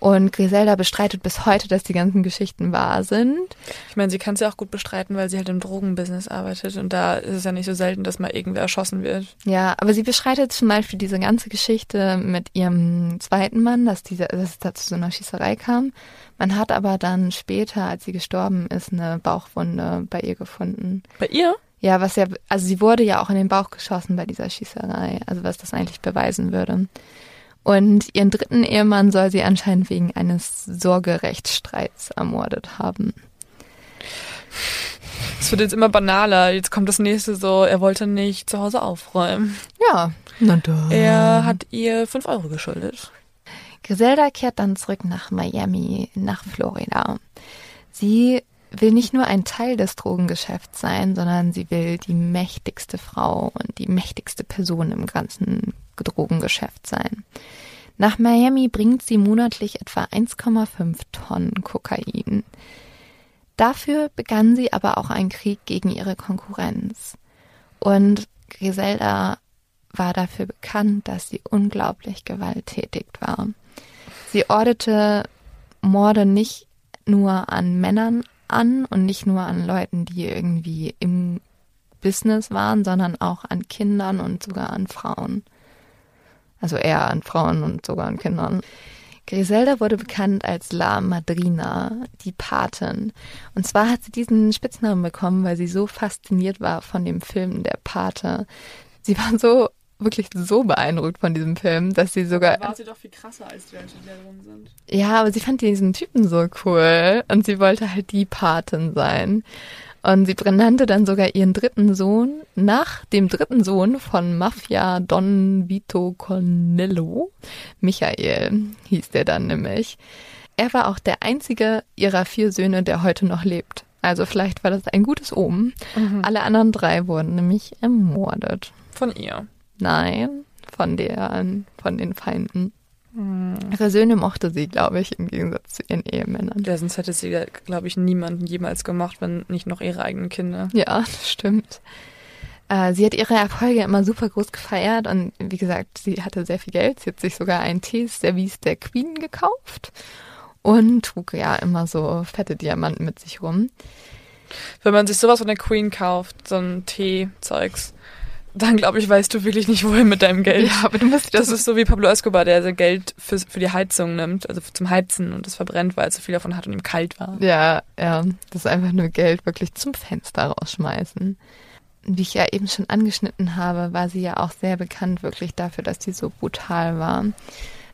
Und Griselda bestreitet bis heute, dass die ganzen Geschichten wahr sind. Ich meine, sie kann es ja auch gut bestreiten, weil sie halt im Drogenbusiness arbeitet. Und da ist es ja nicht so selten, dass mal irgendwer erschossen wird. Ja, aber sie bestreitet zum Beispiel diese ganze Geschichte mit ihrem zweiten Mann, dass, diese, dass es da zu so einer Schießerei kam. Man hat aber dann später, als sie gestorben ist, eine Bauchwunde bei ihr gefunden. Bei ihr? Ja, was ja, also sie wurde ja auch in den Bauch geschossen bei dieser Schießerei, also was das eigentlich beweisen würde. Und ihren dritten Ehemann soll sie anscheinend wegen eines Sorgerechtsstreits ermordet haben. Es wird jetzt immer banaler. Jetzt kommt das nächste so, er wollte nicht zu Hause aufräumen. Ja, na da. Er hat ihr fünf Euro geschuldet. Griselda kehrt dann zurück nach Miami, nach Florida. Sie will nicht nur ein Teil des Drogengeschäfts sein, sondern sie will die mächtigste Frau und die mächtigste Person im ganzen Drogengeschäft sein. Nach Miami bringt sie monatlich etwa 1,5 Tonnen Kokain. Dafür begann sie aber auch einen Krieg gegen ihre Konkurrenz. Und Griselda war dafür bekannt, dass sie unglaublich gewalttätig war. Sie ordete Morde nicht nur an Männern an und nicht nur an Leuten, die irgendwie im Business waren, sondern auch an Kindern und sogar an Frauen. Also eher an Frauen und sogar an Kindern. Griselda wurde bekannt als La Madrina, die Patin. Und zwar hat sie diesen Spitznamen bekommen, weil sie so fasziniert war von dem Film Der Pate. Sie war so wirklich so beeindruckt von diesem Film, dass sie sogar. Da war sie doch viel krasser als die Leute, die da drin sind. Ja, aber sie fand diesen Typen so cool und sie wollte halt die Patin sein. Und sie benannte dann sogar ihren dritten Sohn nach dem dritten Sohn von Mafia Don Vito Cornello. Michael hieß der dann nämlich. Er war auch der einzige ihrer vier Söhne, der heute noch lebt. Also vielleicht war das ein gutes Omen. Mhm. Alle anderen drei wurden nämlich ermordet. Von ihr? Nein, von deren, von den Feinden. Ihre Söhne mochte sie, glaube ich, im Gegensatz zu ihren Ehemännern. Ja, sonst hätte sie, glaube ich, niemanden jemals gemacht, wenn nicht noch ihre eigenen Kinder. Ja, das stimmt. Äh, sie hat ihre Erfolge immer super groß gefeiert und wie gesagt, sie hatte sehr viel Geld. Sie hat sich sogar ein Teeservice der Queen gekauft und trug ja immer so fette Diamanten mit sich rum. Wenn man sich sowas von der Queen kauft, so ein Tee-Zeugs, dann glaube ich, weißt du wirklich nicht, wohin mit deinem Geld. Ja, aber du musst das ist so wie Pablo Escobar, der sein Geld für, für die Heizung nimmt, also zum Heizen und das verbrennt, weil er so viel davon hat und ihm kalt war. Ja, ja, das ist einfach nur Geld wirklich zum Fenster rausschmeißen. Wie ich ja eben schon angeschnitten habe, war sie ja auch sehr bekannt wirklich dafür, dass sie so brutal war.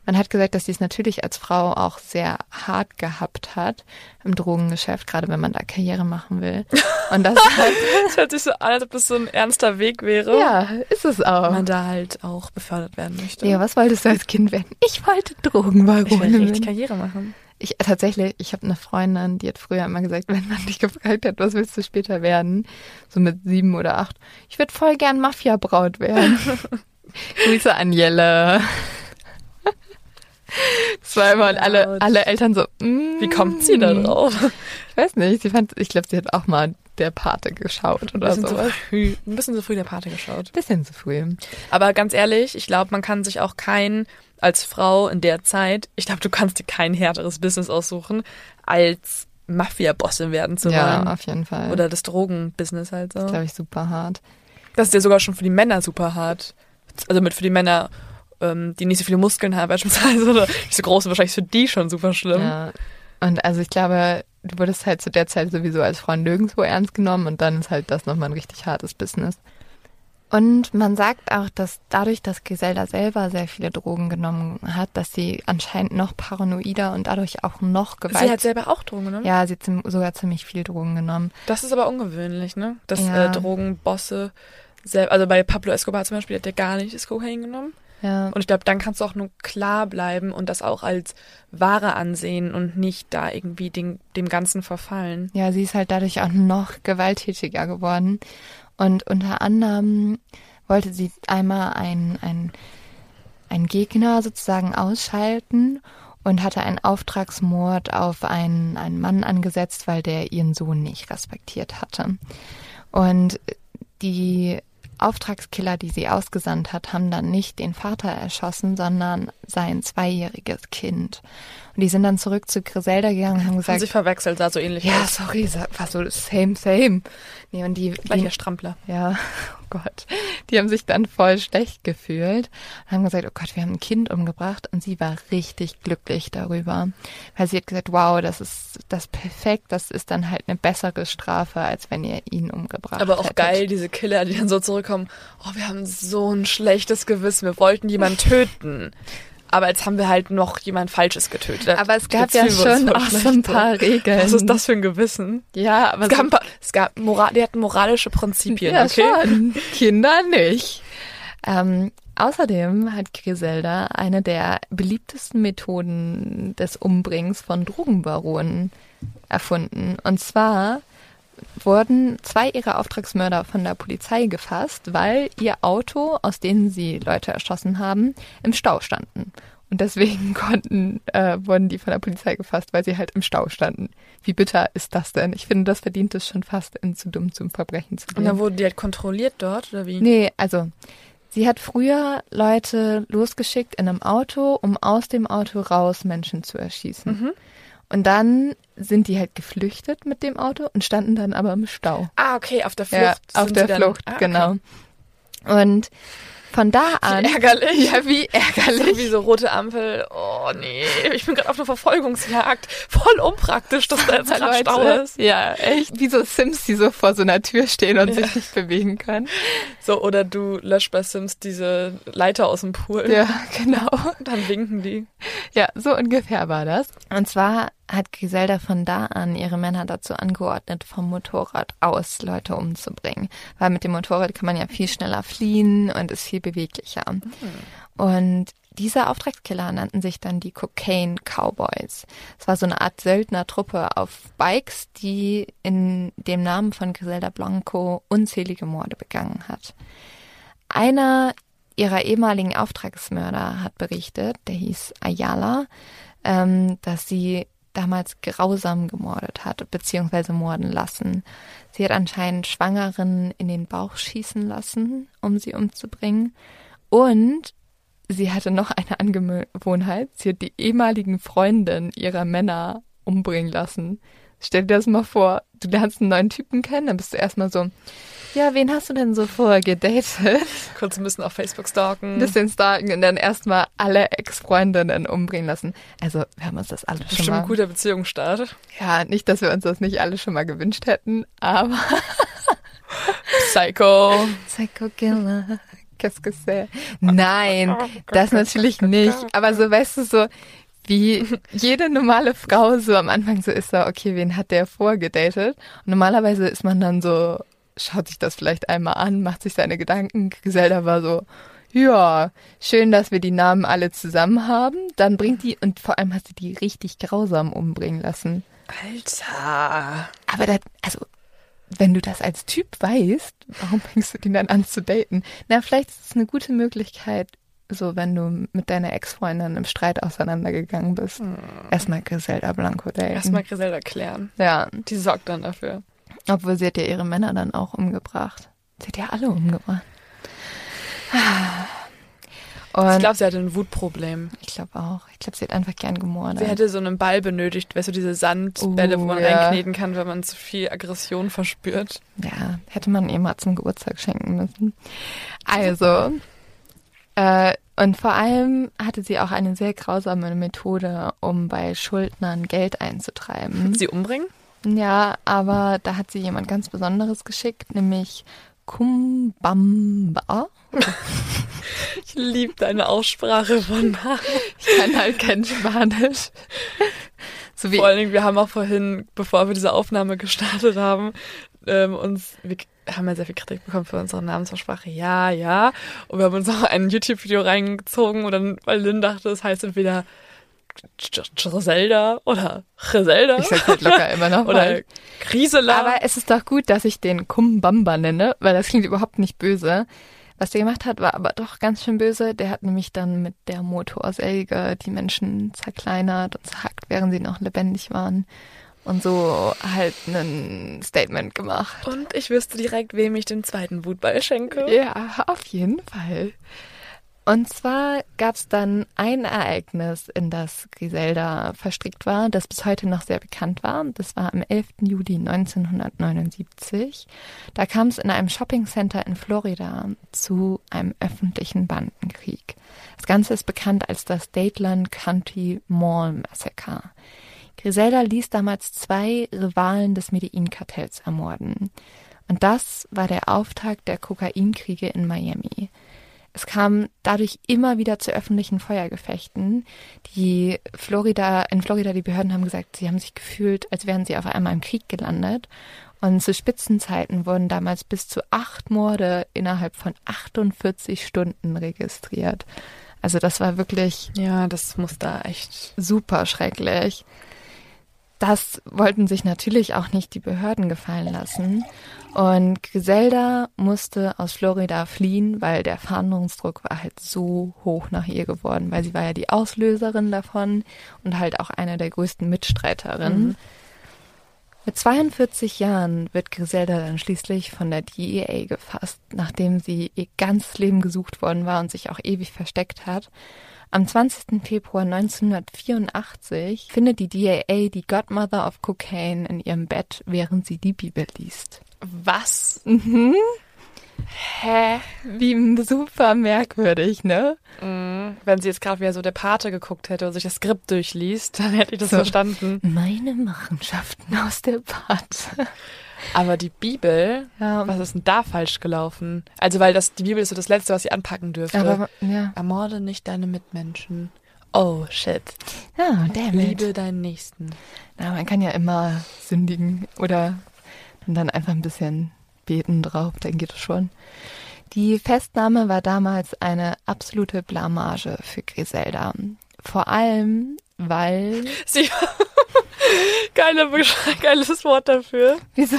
Man hat gesagt, dass sie es natürlich als Frau auch sehr hart gehabt hat im Drogengeschäft, gerade wenn man da Karriere machen will. Und das, halt das hört sich so an, als ob das so ein ernster Weg wäre. Ja, ist es auch. Wenn man da halt auch befördert werden möchte. Ja, was wolltest du als Kind werden? Ich wollte Drogenbaron. Ich will richtig Karriere machen. Ich tatsächlich, ich habe eine Freundin, die hat früher immer gesagt, wenn man dich gefragt hat, was willst du später werden, so mit sieben oder acht, ich würde voll gern Mafia-Braut werden. Grüße an Jelle. Immer und alle, alle Eltern so, mm, wie kommt sie da drauf? Ich weiß nicht, sie fand, ich glaube, sie hat auch mal der Pate geschaut oder so. Ein bisschen zu früh der Pate geschaut. Bisschen zu früh. Aber ganz ehrlich, ich glaube, man kann sich auch kein, als Frau in der Zeit, ich glaube, du kannst dir kein härteres Business aussuchen, als Mafia-Bossin werden zu wollen. Ja, auf jeden Fall. Oder das Drogenbusiness halt so. Das ist, glaube ich, super hart. Das ist ja sogar schon für die Männer super hart. Also mit für die Männer ähm, die nicht so viele Muskeln haben beispielsweise oder nicht so groß, wahrscheinlich für die schon super schlimm. Ja. Und also ich glaube, du wurdest halt zu der Zeit sowieso als Frau nirgendwo ernst genommen und dann ist halt das nochmal ein richtig hartes Business. Und man sagt auch, dass dadurch, dass Griselda selber sehr viele Drogen genommen hat, dass sie anscheinend noch paranoider und dadurch auch noch Gewalt... Sie hat selber auch Drogen genommen? Ja, sie hat sogar ziemlich viel Drogen genommen. Das ist aber ungewöhnlich, ne? Dass ja. äh, Drogenbosse... Selber, also bei Pablo Escobar zum Beispiel hat der gar nicht das Kokain genommen. Ja. Und ich glaube, dann kannst du auch nur klar bleiben und das auch als Ware ansehen und nicht da irgendwie den, dem Ganzen verfallen. Ja, sie ist halt dadurch auch noch gewalttätiger geworden. Und unter anderem wollte sie einmal ein, ein, ein Gegner sozusagen ausschalten und hatte einen Auftragsmord auf einen, einen Mann angesetzt, weil der ihren Sohn nicht respektiert hatte. Und die Auftragskiller, die sie ausgesandt hat, haben dann nicht den Vater erschossen, sondern sein zweijähriges Kind. Und die sind dann zurück zu Griselda gegangen und haben gesagt, Haben sich verwechselt, sah so ähnlich ja, aus. sorry, sa- war so same, same. Nee, und die, Gleicher Strampler. ja, oh Gott. Die haben sich dann voll schlecht gefühlt und haben gesagt, oh Gott, wir haben ein Kind umgebracht und sie war richtig glücklich darüber. Weil sie hat gesagt, wow, das ist das perfekt, das ist dann halt eine bessere Strafe, als wenn ihr ihn umgebracht Aber auch hättet. geil, diese Killer, die dann so zurückkommen. Oh, wir haben so ein schlechtes Gewissen. Wir wollten jemanden töten. Aber jetzt haben wir halt noch jemand Falsches getötet. Aber es gab ja schon auch so ein paar Regeln. Was ist das für ein Gewissen? Ja, aber Es gab, so, paar, es gab Moral, die hatten moralische Prinzipien, ja, okay? schon. Kinder nicht. Ähm, außerdem hat Griselda eine der beliebtesten Methoden des Umbringens von Drogenbaronen erfunden. Und zwar wurden zwei ihrer Auftragsmörder von der Polizei gefasst, weil ihr Auto, aus dem sie Leute erschossen haben, im Stau standen. Und deswegen konnten, äh, wurden die von der Polizei gefasst, weil sie halt im Stau standen. Wie bitter ist das denn? Ich finde, das verdient es schon fast, in zu dumm zum Verbrechen zu Und gehen. dann wurden die halt kontrolliert dort, oder wie? Nee, also sie hat früher Leute losgeschickt in einem Auto, um aus dem Auto raus Menschen zu erschießen. Mhm. Und dann sind die halt geflüchtet mit dem Auto und standen dann aber im Stau. Ah, okay, auf der Flucht. Ja, auf der Flucht, Ah, okay. genau. Und von da an. ärgerlich. Ja, wie ärgerlich. So wie so rote Ampel. Oh nee, ich bin gerade auf einer Verfolgungsjagd. Voll unpraktisch, dass da jetzt gerade Stau ist. Ja, echt. Wie so Sims, die so vor so einer Tür stehen und sich nicht bewegen können. So, oder du löscht bei Sims diese Leiter aus dem Pool. Ja, genau. Dann winken die. Ja, so ungefähr war das. Und zwar hat Griselda von da an ihre Männer dazu angeordnet, vom Motorrad aus Leute umzubringen. Weil mit dem Motorrad kann man ja viel schneller fliehen und ist viel beweglicher. Und diese Auftragskiller nannten sich dann die Cocaine Cowboys. Es war so eine Art Söldnertruppe auf Bikes, die in dem Namen von Griselda Blanco unzählige Morde begangen hat. Einer ihrer ehemaligen Auftragsmörder hat berichtet, der hieß Ayala, ähm, dass sie damals grausam gemordet hat, beziehungsweise morden lassen. Sie hat anscheinend Schwangeren in den Bauch schießen lassen, um sie umzubringen. Und sie hatte noch eine Angewohnheit. Sie hat die ehemaligen Freundinnen ihrer Männer umbringen lassen. Stell dir das mal vor, du lernst einen neuen Typen kennen, dann bist du erstmal so, ja, wen hast du denn so vorher gedatet? Kurz ein bisschen auf Facebook stalken. Ein bisschen stalken und dann erstmal alle Ex-Freundinnen umbringen lassen. Also, wir haben uns das alle schon mal. ein guter Beziehungsstart. Ja, nicht, dass wir uns das nicht alle schon mal gewünscht hätten, aber Psycho. Psycho Killer. Qu'est-ce que c'est? Nein, das natürlich nicht. Aber so, weißt du, so wie jede normale Frau so am Anfang so ist, so, okay, wen hat der vorgedatet? Und normalerweise ist man dann so, schaut sich das vielleicht einmal an, macht sich seine Gedanken. Griselda war so, ja, schön, dass wir die Namen alle zusammen haben. Dann bringt die, und vor allem hat sie die richtig grausam umbringen lassen. Alter. Aber das, also, wenn du das als Typ weißt, warum fängst du den dann an zu daten? Na, vielleicht ist es eine gute Möglichkeit, so wenn du mit deiner Ex-Freundin im Streit auseinandergegangen bist. Erstmal Griselda Blanco daten. Erstmal Griselda klären. Ja, Die sorgt dann dafür. Obwohl sie hat ja ihre Männer dann auch umgebracht. Sie hat ja alle umgebracht. Und ich glaube, sie hatte ein Wutproblem. ich glaube auch. Ich glaube, sie hat einfach gern gemordet. Sie hätte so einen Ball benötigt, weißt du, diese Sandbälle, Uh, wo man ja. reinkneten kann, wenn man zu viel Aggression verspürt. Ja, hätte man ihr mal zum Geburtstag schenken müssen. Also, äh, und vor allem hatte sie auch eine sehr grausame Methode, um bei Schuldnern Geld einzutreiben. Sie umbringen? Ja, aber da hat sie jemand ganz Besonderes geschickt, nämlich Kumbamba. Ich liebe deine Aussprache von Namen. Ich kann halt kein Spanisch. So wie Vor allen Dingen, wir haben auch vorhin, bevor wir diese Aufnahme gestartet haben, ähm, uns, wir haben ja sehr viel Kritik bekommen für unsere Namensaussprache. Ja, ja. Und wir haben uns auch ein YouTube-Video reingezogen, und dann, weil Lynn dachte, es heißt entweder Griselda oder Griselda ich sag halt locker immer noch oder mal. Grisela. Aber es ist doch gut, dass ich den Kumbamba nenne, weil das klingt überhaupt nicht böse. Was der gemacht hat, war aber doch ganz schön böse. Der hat nämlich dann mit der Motorsäge die Menschen zerkleinert und zerhackt, während sie noch lebendig waren. und so halt ein Statement gemacht. Und ich wüsste direkt, wem ich den zweiten Wutball schenke. Ja, auf jeden Fall. Und zwar gab es dann ein Ereignis, in das Griselda verstrickt war, das bis heute noch sehr bekannt war. Das war am 11. Juli 1979. Da kam es in einem Shoppingcenter in Florida zu einem öffentlichen Bandenkrieg. Das Ganze ist bekannt als das Dateland County Mall Massacre. Griselda ließ damals zwei Rivalen des Medellin-Kartells ermorden. Und das war der Auftakt der Kokainkriege in Miami. Es kam dadurch immer wieder zu öffentlichen Feuergefechten. Die Florida, in Florida, die Behörden haben gesagt, sie haben sich gefühlt, als wären sie auf einmal im Krieg gelandet. Und zu Spitzenzeiten wurden damals bis zu acht Morde innerhalb von 48 Stunden registriert. Also das war wirklich. Ja, das muss da echt. Super schrecklich. Das wollten sich natürlich auch nicht die Behörden gefallen lassen. Und Griselda musste aus Florida fliehen, weil der Fahndungsdruck war halt so hoch nach ihr geworden, weil sie war ja die Auslöserin davon und halt auch eine der größten Mitstreiterinnen. Mhm. Mit 42 Jahren wird Griselda dann schließlich von der DEA gefasst, nachdem sie ihr ganzes Leben gesucht worden war und sich auch ewig versteckt hat. Am 20. Februar 1984 findet die DAA die Godmother of Cocaine in ihrem Bett, während sie die Bibel liest. Was? Mhm. Hä? Wie super merkwürdig, ne? Mhm. Wenn sie jetzt gerade wieder so der Pate geguckt hätte und sich das Skript durchliest, dann hätte ich das so, verstanden. Meine Machenschaften aus der Pate. Aber die Bibel, ja. was ist denn da falsch gelaufen? Also, weil das, die Bibel ist so das Letzte, was sie anpacken dürfte. Aber, ja. Ermorde nicht deine Mitmenschen. Oh, shit. Ja, damn Liebe deinen Nächsten. Na, man kann ja immer sündigen oder dann einfach ein bisschen beten drauf, dann geht es schon. Die Festnahme war damals eine absolute Blamage für Griselda. Vor allem, weil... Sie Geile, geiles Wort dafür. Wieso?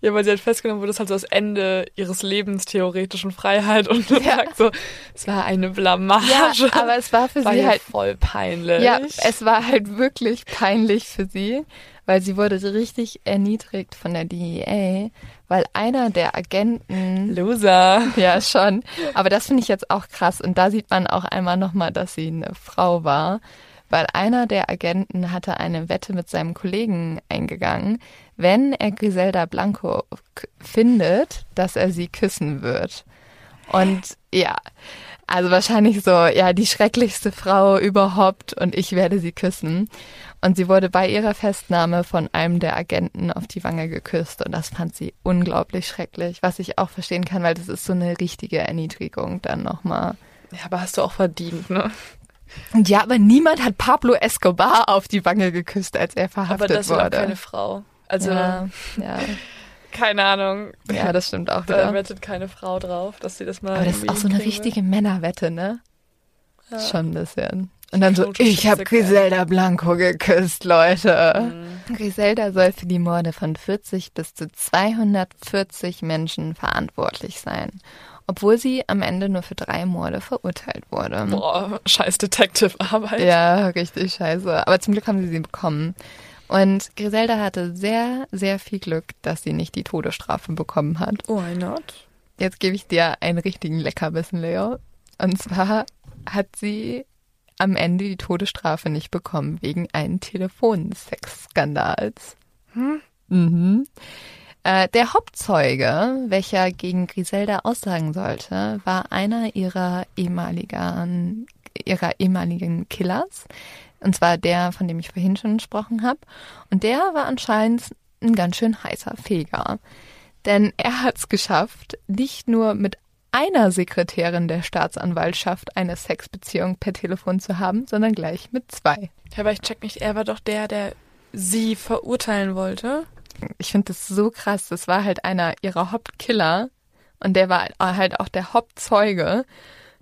Ja, weil sie halt festgenommen wurde, das halt so das Ende ihres Lebens theoretischen Freiheit und ja. sagt so, es war eine Blamage. Ja, aber es war für war sie halt voll peinlich. Ja, es war halt wirklich peinlich für sie, weil sie wurde richtig erniedrigt von der DEA, weil einer der Agenten Loser. Ja, schon, aber das finde ich jetzt auch krass und da sieht man auch einmal nochmal, dass sie eine Frau war weil einer der Agenten hatte eine Wette mit seinem Kollegen eingegangen, wenn er Griselda Blanco findet, dass er sie küssen wird. Und ja, also wahrscheinlich so, ja, die schrecklichste Frau überhaupt und ich werde sie küssen. Und sie wurde bei ihrer Festnahme von einem der Agenten auf die Wange geküsst und das fand sie unglaublich schrecklich, was ich auch verstehen kann, weil das ist so eine richtige Erniedrigung dann nochmal. Ja, aber hast du auch verdient, ne? Ja, aber niemand hat Pablo Escobar auf die Wange geküsst, als er verhaftet wurde. Aber das wurde. war keine Frau. Also, ja, ja. keine Ahnung. Ja, das stimmt auch. Da wettet keine Frau drauf, dass sie das mal. Aber das ist auch so eine richtige Männerwette, ne? Ja. Schon ein bisschen. Und dann so, ich habe Griselda Blanco geküsst, Leute. Mhm. Griselda soll für die Morde von 40 bis zu 240 Menschen verantwortlich sein obwohl sie am Ende nur für drei Morde verurteilt wurde. Boah, scheiß Detective-Arbeit. Ja, richtig scheiße. Aber zum Glück haben sie sie bekommen. Und Griselda hatte sehr, sehr viel Glück, dass sie nicht die Todesstrafe bekommen hat. Why not? Jetzt gebe ich dir einen richtigen Leckerbissen, Leo. Und zwar hat sie am Ende die Todesstrafe nicht bekommen wegen einen Telefonsexskandals. Hm? Mhm. Äh, der Hauptzeuge, welcher gegen Griselda aussagen sollte, war einer ihrer ehemaligen, ihrer ehemaligen Killers. Und zwar der, von dem ich vorhin schon gesprochen habe. Und der war anscheinend ein ganz schön heißer Feger. Denn er hat es geschafft, nicht nur mit einer Sekretärin der Staatsanwaltschaft eine Sexbeziehung per Telefon zu haben, sondern gleich mit zwei. Aber ich check nicht, er war doch der, der sie verurteilen wollte ich finde das so krass. Das war halt einer ihrer Hauptkiller und der war halt auch der Hauptzeuge.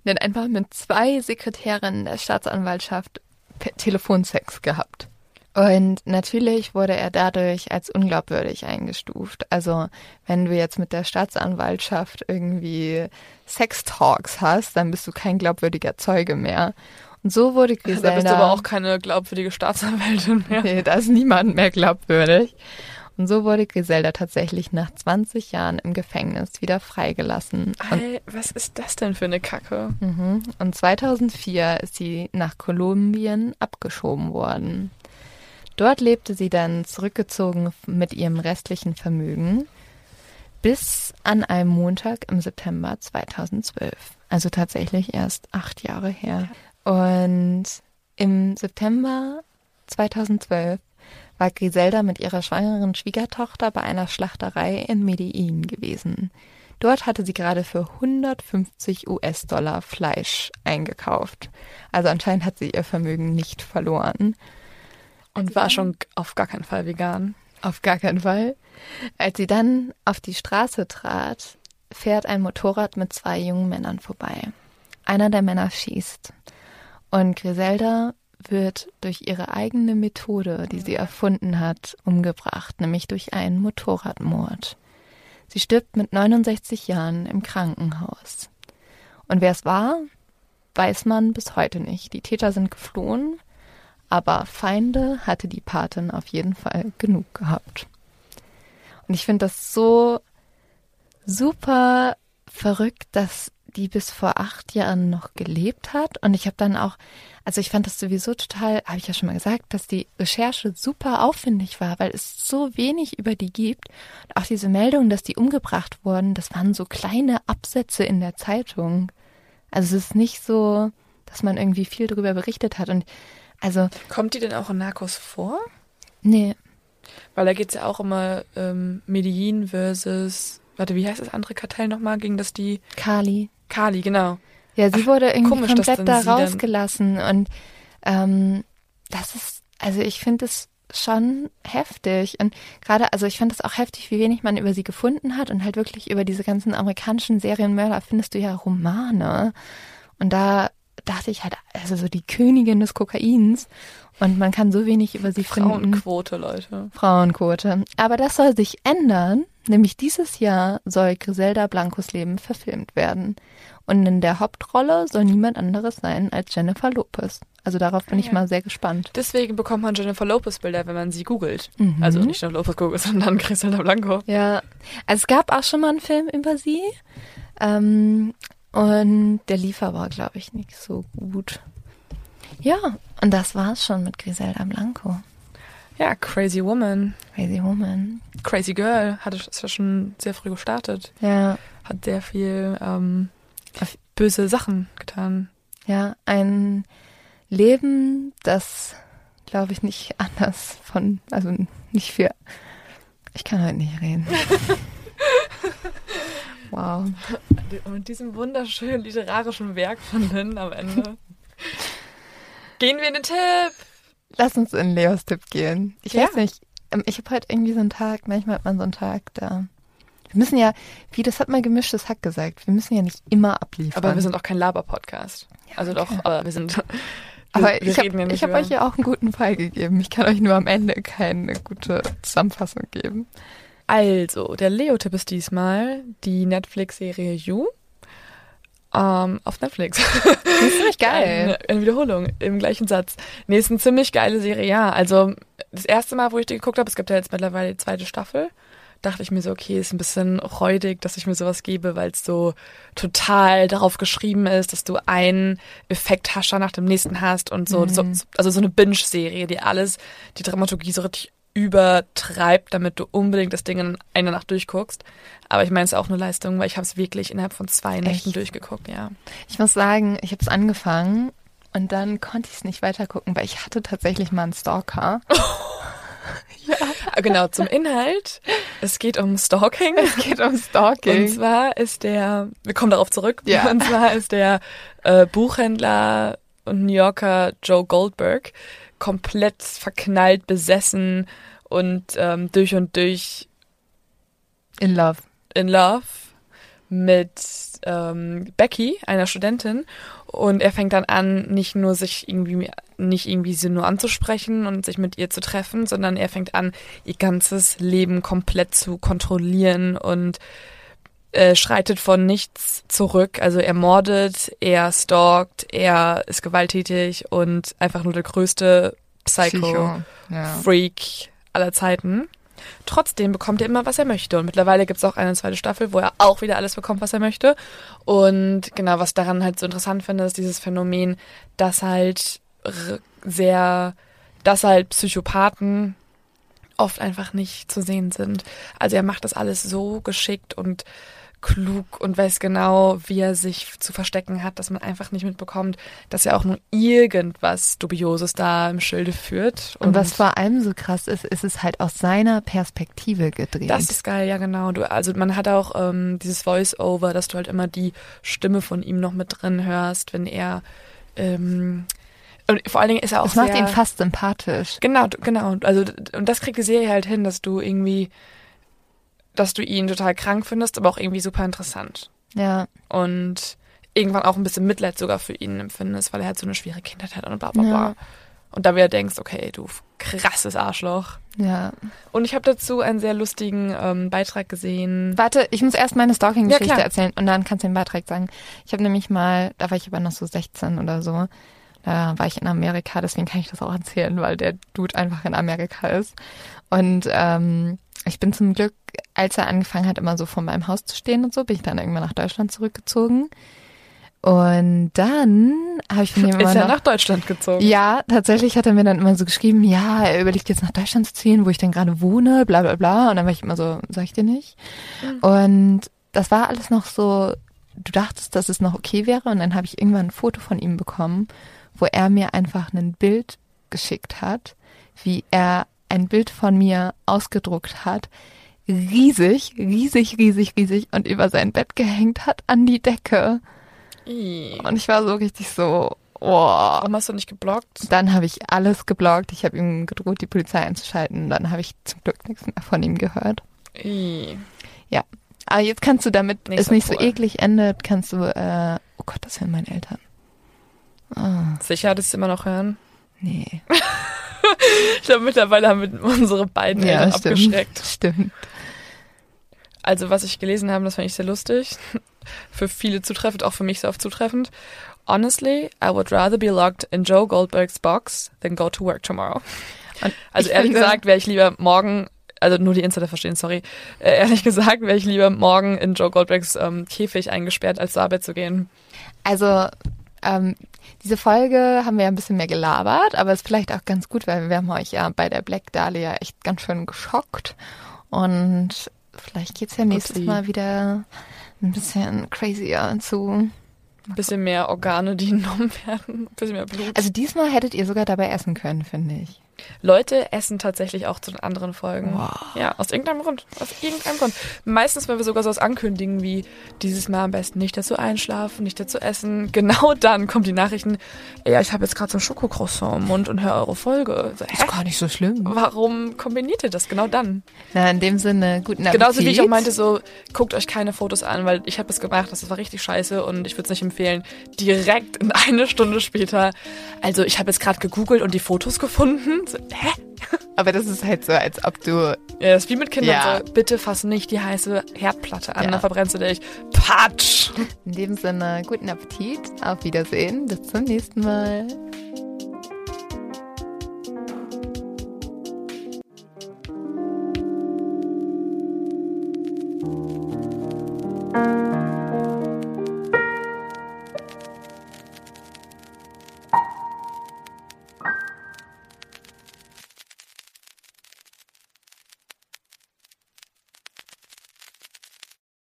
Der hat einfach mit zwei Sekretärinnen der Staatsanwaltschaft Telefonsex gehabt. Und natürlich wurde er dadurch als unglaubwürdig eingestuft. Also wenn du jetzt mit der Staatsanwaltschaft irgendwie Sextalks hast, dann bist du kein glaubwürdiger Zeuge mehr. Und so wurde Griselda. Da bist du aber auch keine glaubwürdige Staatsanwältin mehr. Nee, da ist niemand mehr glaubwürdig. Und so wurde Griselda tatsächlich nach 20 Jahren im Gefängnis wieder freigelassen. Hey, was ist das denn für eine Kacke? Mhm. Und 2004 ist sie nach Kolumbien abgeschoben worden. Dort lebte sie dann zurückgezogen mit ihrem restlichen Vermögen bis an einem Montag im September 2012. Also tatsächlich erst acht Jahre her. Und im September 2012 war Griselda mit ihrer schwangeren Schwiegertochter bei einer Schlachterei in Medellin gewesen. Dort hatte sie gerade für 150 US-Dollar Fleisch eingekauft. Also anscheinend hat sie ihr Vermögen nicht verloren. Und war schon auf gar keinen Fall vegan. Auf gar keinen Fall. Als sie dann auf die Straße trat, fährt ein Motorrad mit zwei jungen Männern vorbei. Einer der Männer schießt. Und Griselda wird durch ihre eigene Methode, die sie erfunden hat, umgebracht, nämlich durch einen Motorradmord. Sie stirbt mit 69 Jahren im Krankenhaus. Und wer es war, weiß man bis heute nicht. Die Täter sind geflohen, aber Feinde hatte die Patin auf jeden Fall genug gehabt. Und ich finde das so super verrückt, dass die bis vor acht Jahren noch gelebt hat. Und ich habe dann auch, also ich fand das sowieso total, habe ich ja schon mal gesagt, dass die Recherche super aufwendig war, weil es so wenig über die gibt. Und auch diese Meldung, dass die umgebracht wurden, das waren so kleine Absätze in der Zeitung. Also es ist nicht so, dass man irgendwie viel darüber berichtet hat. Und also. Kommt die denn auch in Narcos vor? Nee. Weil da geht es ja auch immer ähm, Medellin versus, warte, wie heißt das andere Kartell nochmal, gegen das die. Kali. Kali, genau. Ja, sie Ach, wurde irgendwie komplett da rausgelassen. Und ähm, das ist, also ich finde es schon heftig. Und gerade, also ich finde es auch heftig, wie wenig man über sie gefunden hat und halt wirklich über diese ganzen amerikanischen Serienmörder findest du ja Romane. Und da dachte ich halt, also so die Königin des Kokains. Und man kann so wenig über sie Frauenquote, finden. Frauenquote, Leute. Frauenquote. Aber das soll sich ändern. Nämlich dieses Jahr soll Griselda Blancos Leben verfilmt werden. Und in der Hauptrolle soll niemand anderes sein als Jennifer Lopez. Also darauf bin ja. ich mal sehr gespannt. Deswegen bekommt man Jennifer Lopez Bilder, wenn man sie googelt. Mhm. Also nicht Jennifer Lopez googelt, sondern Griselda Blanco. Ja, also es gab auch schon mal einen Film über sie. Ähm, und der lief aber, glaube ich, nicht so gut. Ja, und das war's schon mit Griselda Blanco. Ja, Crazy Woman. Crazy Woman. Crazy Girl hatte es ja schon sehr früh gestartet. Ja. Hat sehr viel ähm, böse Sachen getan. Ja, ein Leben, das, glaube ich, nicht anders von, also nicht für. Ich kann heute nicht reden. wow. Mit diesem wunderschönen literarischen Werk von Lynn am Ende. Gehen wir in den Tipp. Lass uns in Leos Tipp gehen. Ich ja. weiß nicht, ähm, ich habe heute irgendwie so einen Tag, manchmal hat man so einen Tag, da. Wir müssen ja, wie das hat mal gemischtes Hack gesagt, wir müssen ja nicht immer abliefern. Aber wir sind auch kein Laber-Podcast. Ja, also okay. doch, aber wir sind. aber wir, ich habe ja hab euch ja auch einen guten Fall gegeben. Ich kann euch nur am Ende keine gute Zusammenfassung geben. Also, der Leo-Tipp ist diesmal die Netflix-Serie You ähm, auf Netflix. Das ist ziemlich geil. Eine, eine, Wiederholung im gleichen Satz. Nee, ist eine ziemlich geile Serie, ja. Also das erste Mal, wo ich die geguckt habe, es gibt ja jetzt mittlerweile die zweite Staffel, dachte ich mir so, okay, ist ein bisschen räudig, dass ich mir sowas gebe, weil es so total darauf geschrieben ist, dass du einen Effekthascher nach dem nächsten hast und so, mhm. so also so eine Binge-Serie, die alles, die Dramaturgie so richtig übertreibt, damit du unbedingt das Ding in einer Nacht durchguckst. Aber ich meine, es ist auch eine Leistung, weil ich habe es wirklich innerhalb von zwei Nächten Echt? durchgeguckt, ja. Ich muss sagen, ich habe es angefangen und dann konnte ich es nicht weitergucken, weil ich hatte tatsächlich mal einen Stalker. ja. Ah, genau, zum Inhalt. Es geht um Stalking. Es geht um Stalking. Und zwar ist der, wir kommen darauf zurück, ja. und zwar ist der äh, Buchhändler und New Yorker Joe Goldberg komplett verknallt, besessen und ähm, durch und durch in love. In love mit ähm, Becky, einer Studentin. Und er fängt dann an, nicht nur sich irgendwie, nicht irgendwie sie nur anzusprechen und sich mit ihr zu treffen, sondern er fängt an, ihr ganzes Leben komplett zu kontrollieren und äh, schreitet von nichts zurück. Also er mordet, er stalkt, er ist gewalttätig und einfach nur der größte Psycho-Freak Ja. aller Zeiten. Trotzdem bekommt er immer, was er möchte. Und mittlerweile gibt es auch eine zweite Staffel, wo er auch wieder alles bekommt, was er möchte. Und genau, was daran halt so interessant finde, ist dieses Phänomen, dass halt sehr, dass halt Psychopathen oft einfach nicht zu sehen sind. Also er macht das alles so geschickt und klug und weiß genau, wie er sich zu verstecken hat, dass man einfach nicht mitbekommt, dass er auch nur irgendwas Dubioses da im Schilde führt. Und was vor allem so krass ist, ist es halt aus seiner Perspektive gedreht. Das ist geil, ja genau. Du, also man hat auch ähm, dieses Voice-Over, dass du halt immer die Stimme von ihm noch mit drin hörst, wenn er ähm, und vor allen Dingen ist er auch das macht sehr, ihn fast sympathisch. Genau, genau. Also und das kriegt die Serie halt hin, dass du irgendwie, dass du ihn total krank findest, aber auch irgendwie super interessant. Ja. Und irgendwann auch ein bisschen Mitleid sogar für ihn empfindest, weil er halt so eine schwere Kindheit hat und bla bla bla. Ja. Und da wieder denkst, okay, du krasses Arschloch. Ja. Und ich habe dazu einen sehr lustigen ähm, Beitrag gesehen. Warte, ich muss erst meine Stalking-Geschichte Ja, erzählen und dann kannst du den Beitrag sagen. Ich habe nämlich mal, da war ich aber noch so 16 oder so, da war ich in Amerika, deswegen kann ich das auch erzählen, weil der Dude einfach in Amerika ist. Und ähm, ich bin zum Glück, als er angefangen hat, immer so vor meinem Haus zu stehen und so, bin ich dann irgendwann nach Deutschland zurückgezogen. Und dann habe ich von ihm immer Ist ja noch, nach Deutschland gezogen. ja, tatsächlich hat er mir dann immer so geschrieben, ja, er überlegt jetzt nach Deutschland zu ziehen, wo ich denn gerade wohne, bla bla bla. Und dann war ich immer so, sag ich dir nicht. Und das war alles noch so, du dachtest, dass es noch okay wäre. Und dann habe ich irgendwann ein Foto von ihm bekommen, wo er mir einfach ein Bild geschickt hat, wie er ein Bild von mir ausgedruckt hat, riesig, riesig, riesig, riesig und über sein Bett gehängt hat an die Decke. Und ich war so richtig so, oh. Warum hast du nicht geblockt? Dann habe ich alles geblockt. Ich habe ihm gedroht, die Polizei einzuschalten. Dann habe ich zum Glück nichts mehr von ihm gehört. Ih. Aber jetzt kannst du, damit Nicht es so nicht so cool. eklig endet, kannst du, äh, oh Gott, das hören meine Eltern. Ah, Sicher, dass sie immer noch hören. nee. Ich glaube, mittlerweile haben wir unsere beiden Eltern stimmt. abgeschreckt. Stimmt. Also, was ich gelesen habe, das fand ich sehr lustig. Für viele zutreffend, auch für mich sehr oft zutreffend. Honestly, I would rather be locked in Joe Goldbergs box than go to work tomorrow. Und Also ich ehrlich finde- gesagt wäre ich lieber morgen, also nur die Insider verstehen, sorry. Äh, ehrlich gesagt wäre ich lieber morgen in Joe Goldbergs ähm, Käfig eingesperrt, als zur Arbeit zu gehen. Also, ähm, diese Folge haben wir ja ein bisschen mehr gelabert, aber ist vielleicht auch ganz gut, weil wir haben euch ja bei der Black Dahlia echt ganz schön geschockt. Und vielleicht geht's ja nächstes Upsi. Mal wieder ein bisschen crazier zu. Ein bisschen mehr Organe, die genommen werden, ein bisschen mehr Blut. Also diesmal hättet ihr sogar dabei essen können, finde ich. Leute essen tatsächlich auch zu den anderen Folgen. Wow. Ja, aus irgendeinem Grund. Aus irgendeinem Grund. Meistens, wenn wir sogar sowas ankündigen wie dieses Mal am besten nicht dazu einschlafen, nicht dazu essen, genau dann kommen die Nachrichten, ja, ich habe jetzt gerade so ein Schokocroissant im Mund und höre eure Folge. So, hä? gar nicht so schlimm. Warum kombiniert ihr das genau dann? Na, in dem Sinne, guten Appetit. Genauso wie ich auch meinte, so, guckt euch keine Fotos an, weil ich habe es gemacht, das war richtig scheiße und ich würde es nicht empfehlen. Direkt in eine Stunde später. Also ich habe jetzt gerade gegoogelt und die Fotos gefunden und so, hä? Aber das ist halt so, als ob du. Ja, das ist wie mit Kindern ja. so. Bitte fass nicht die heiße Herdplatte an, ja. dann verbrennst du dich. Patsch! In dem Sinne, guten Appetit, auf Wiedersehen, bis zum nächsten Mal.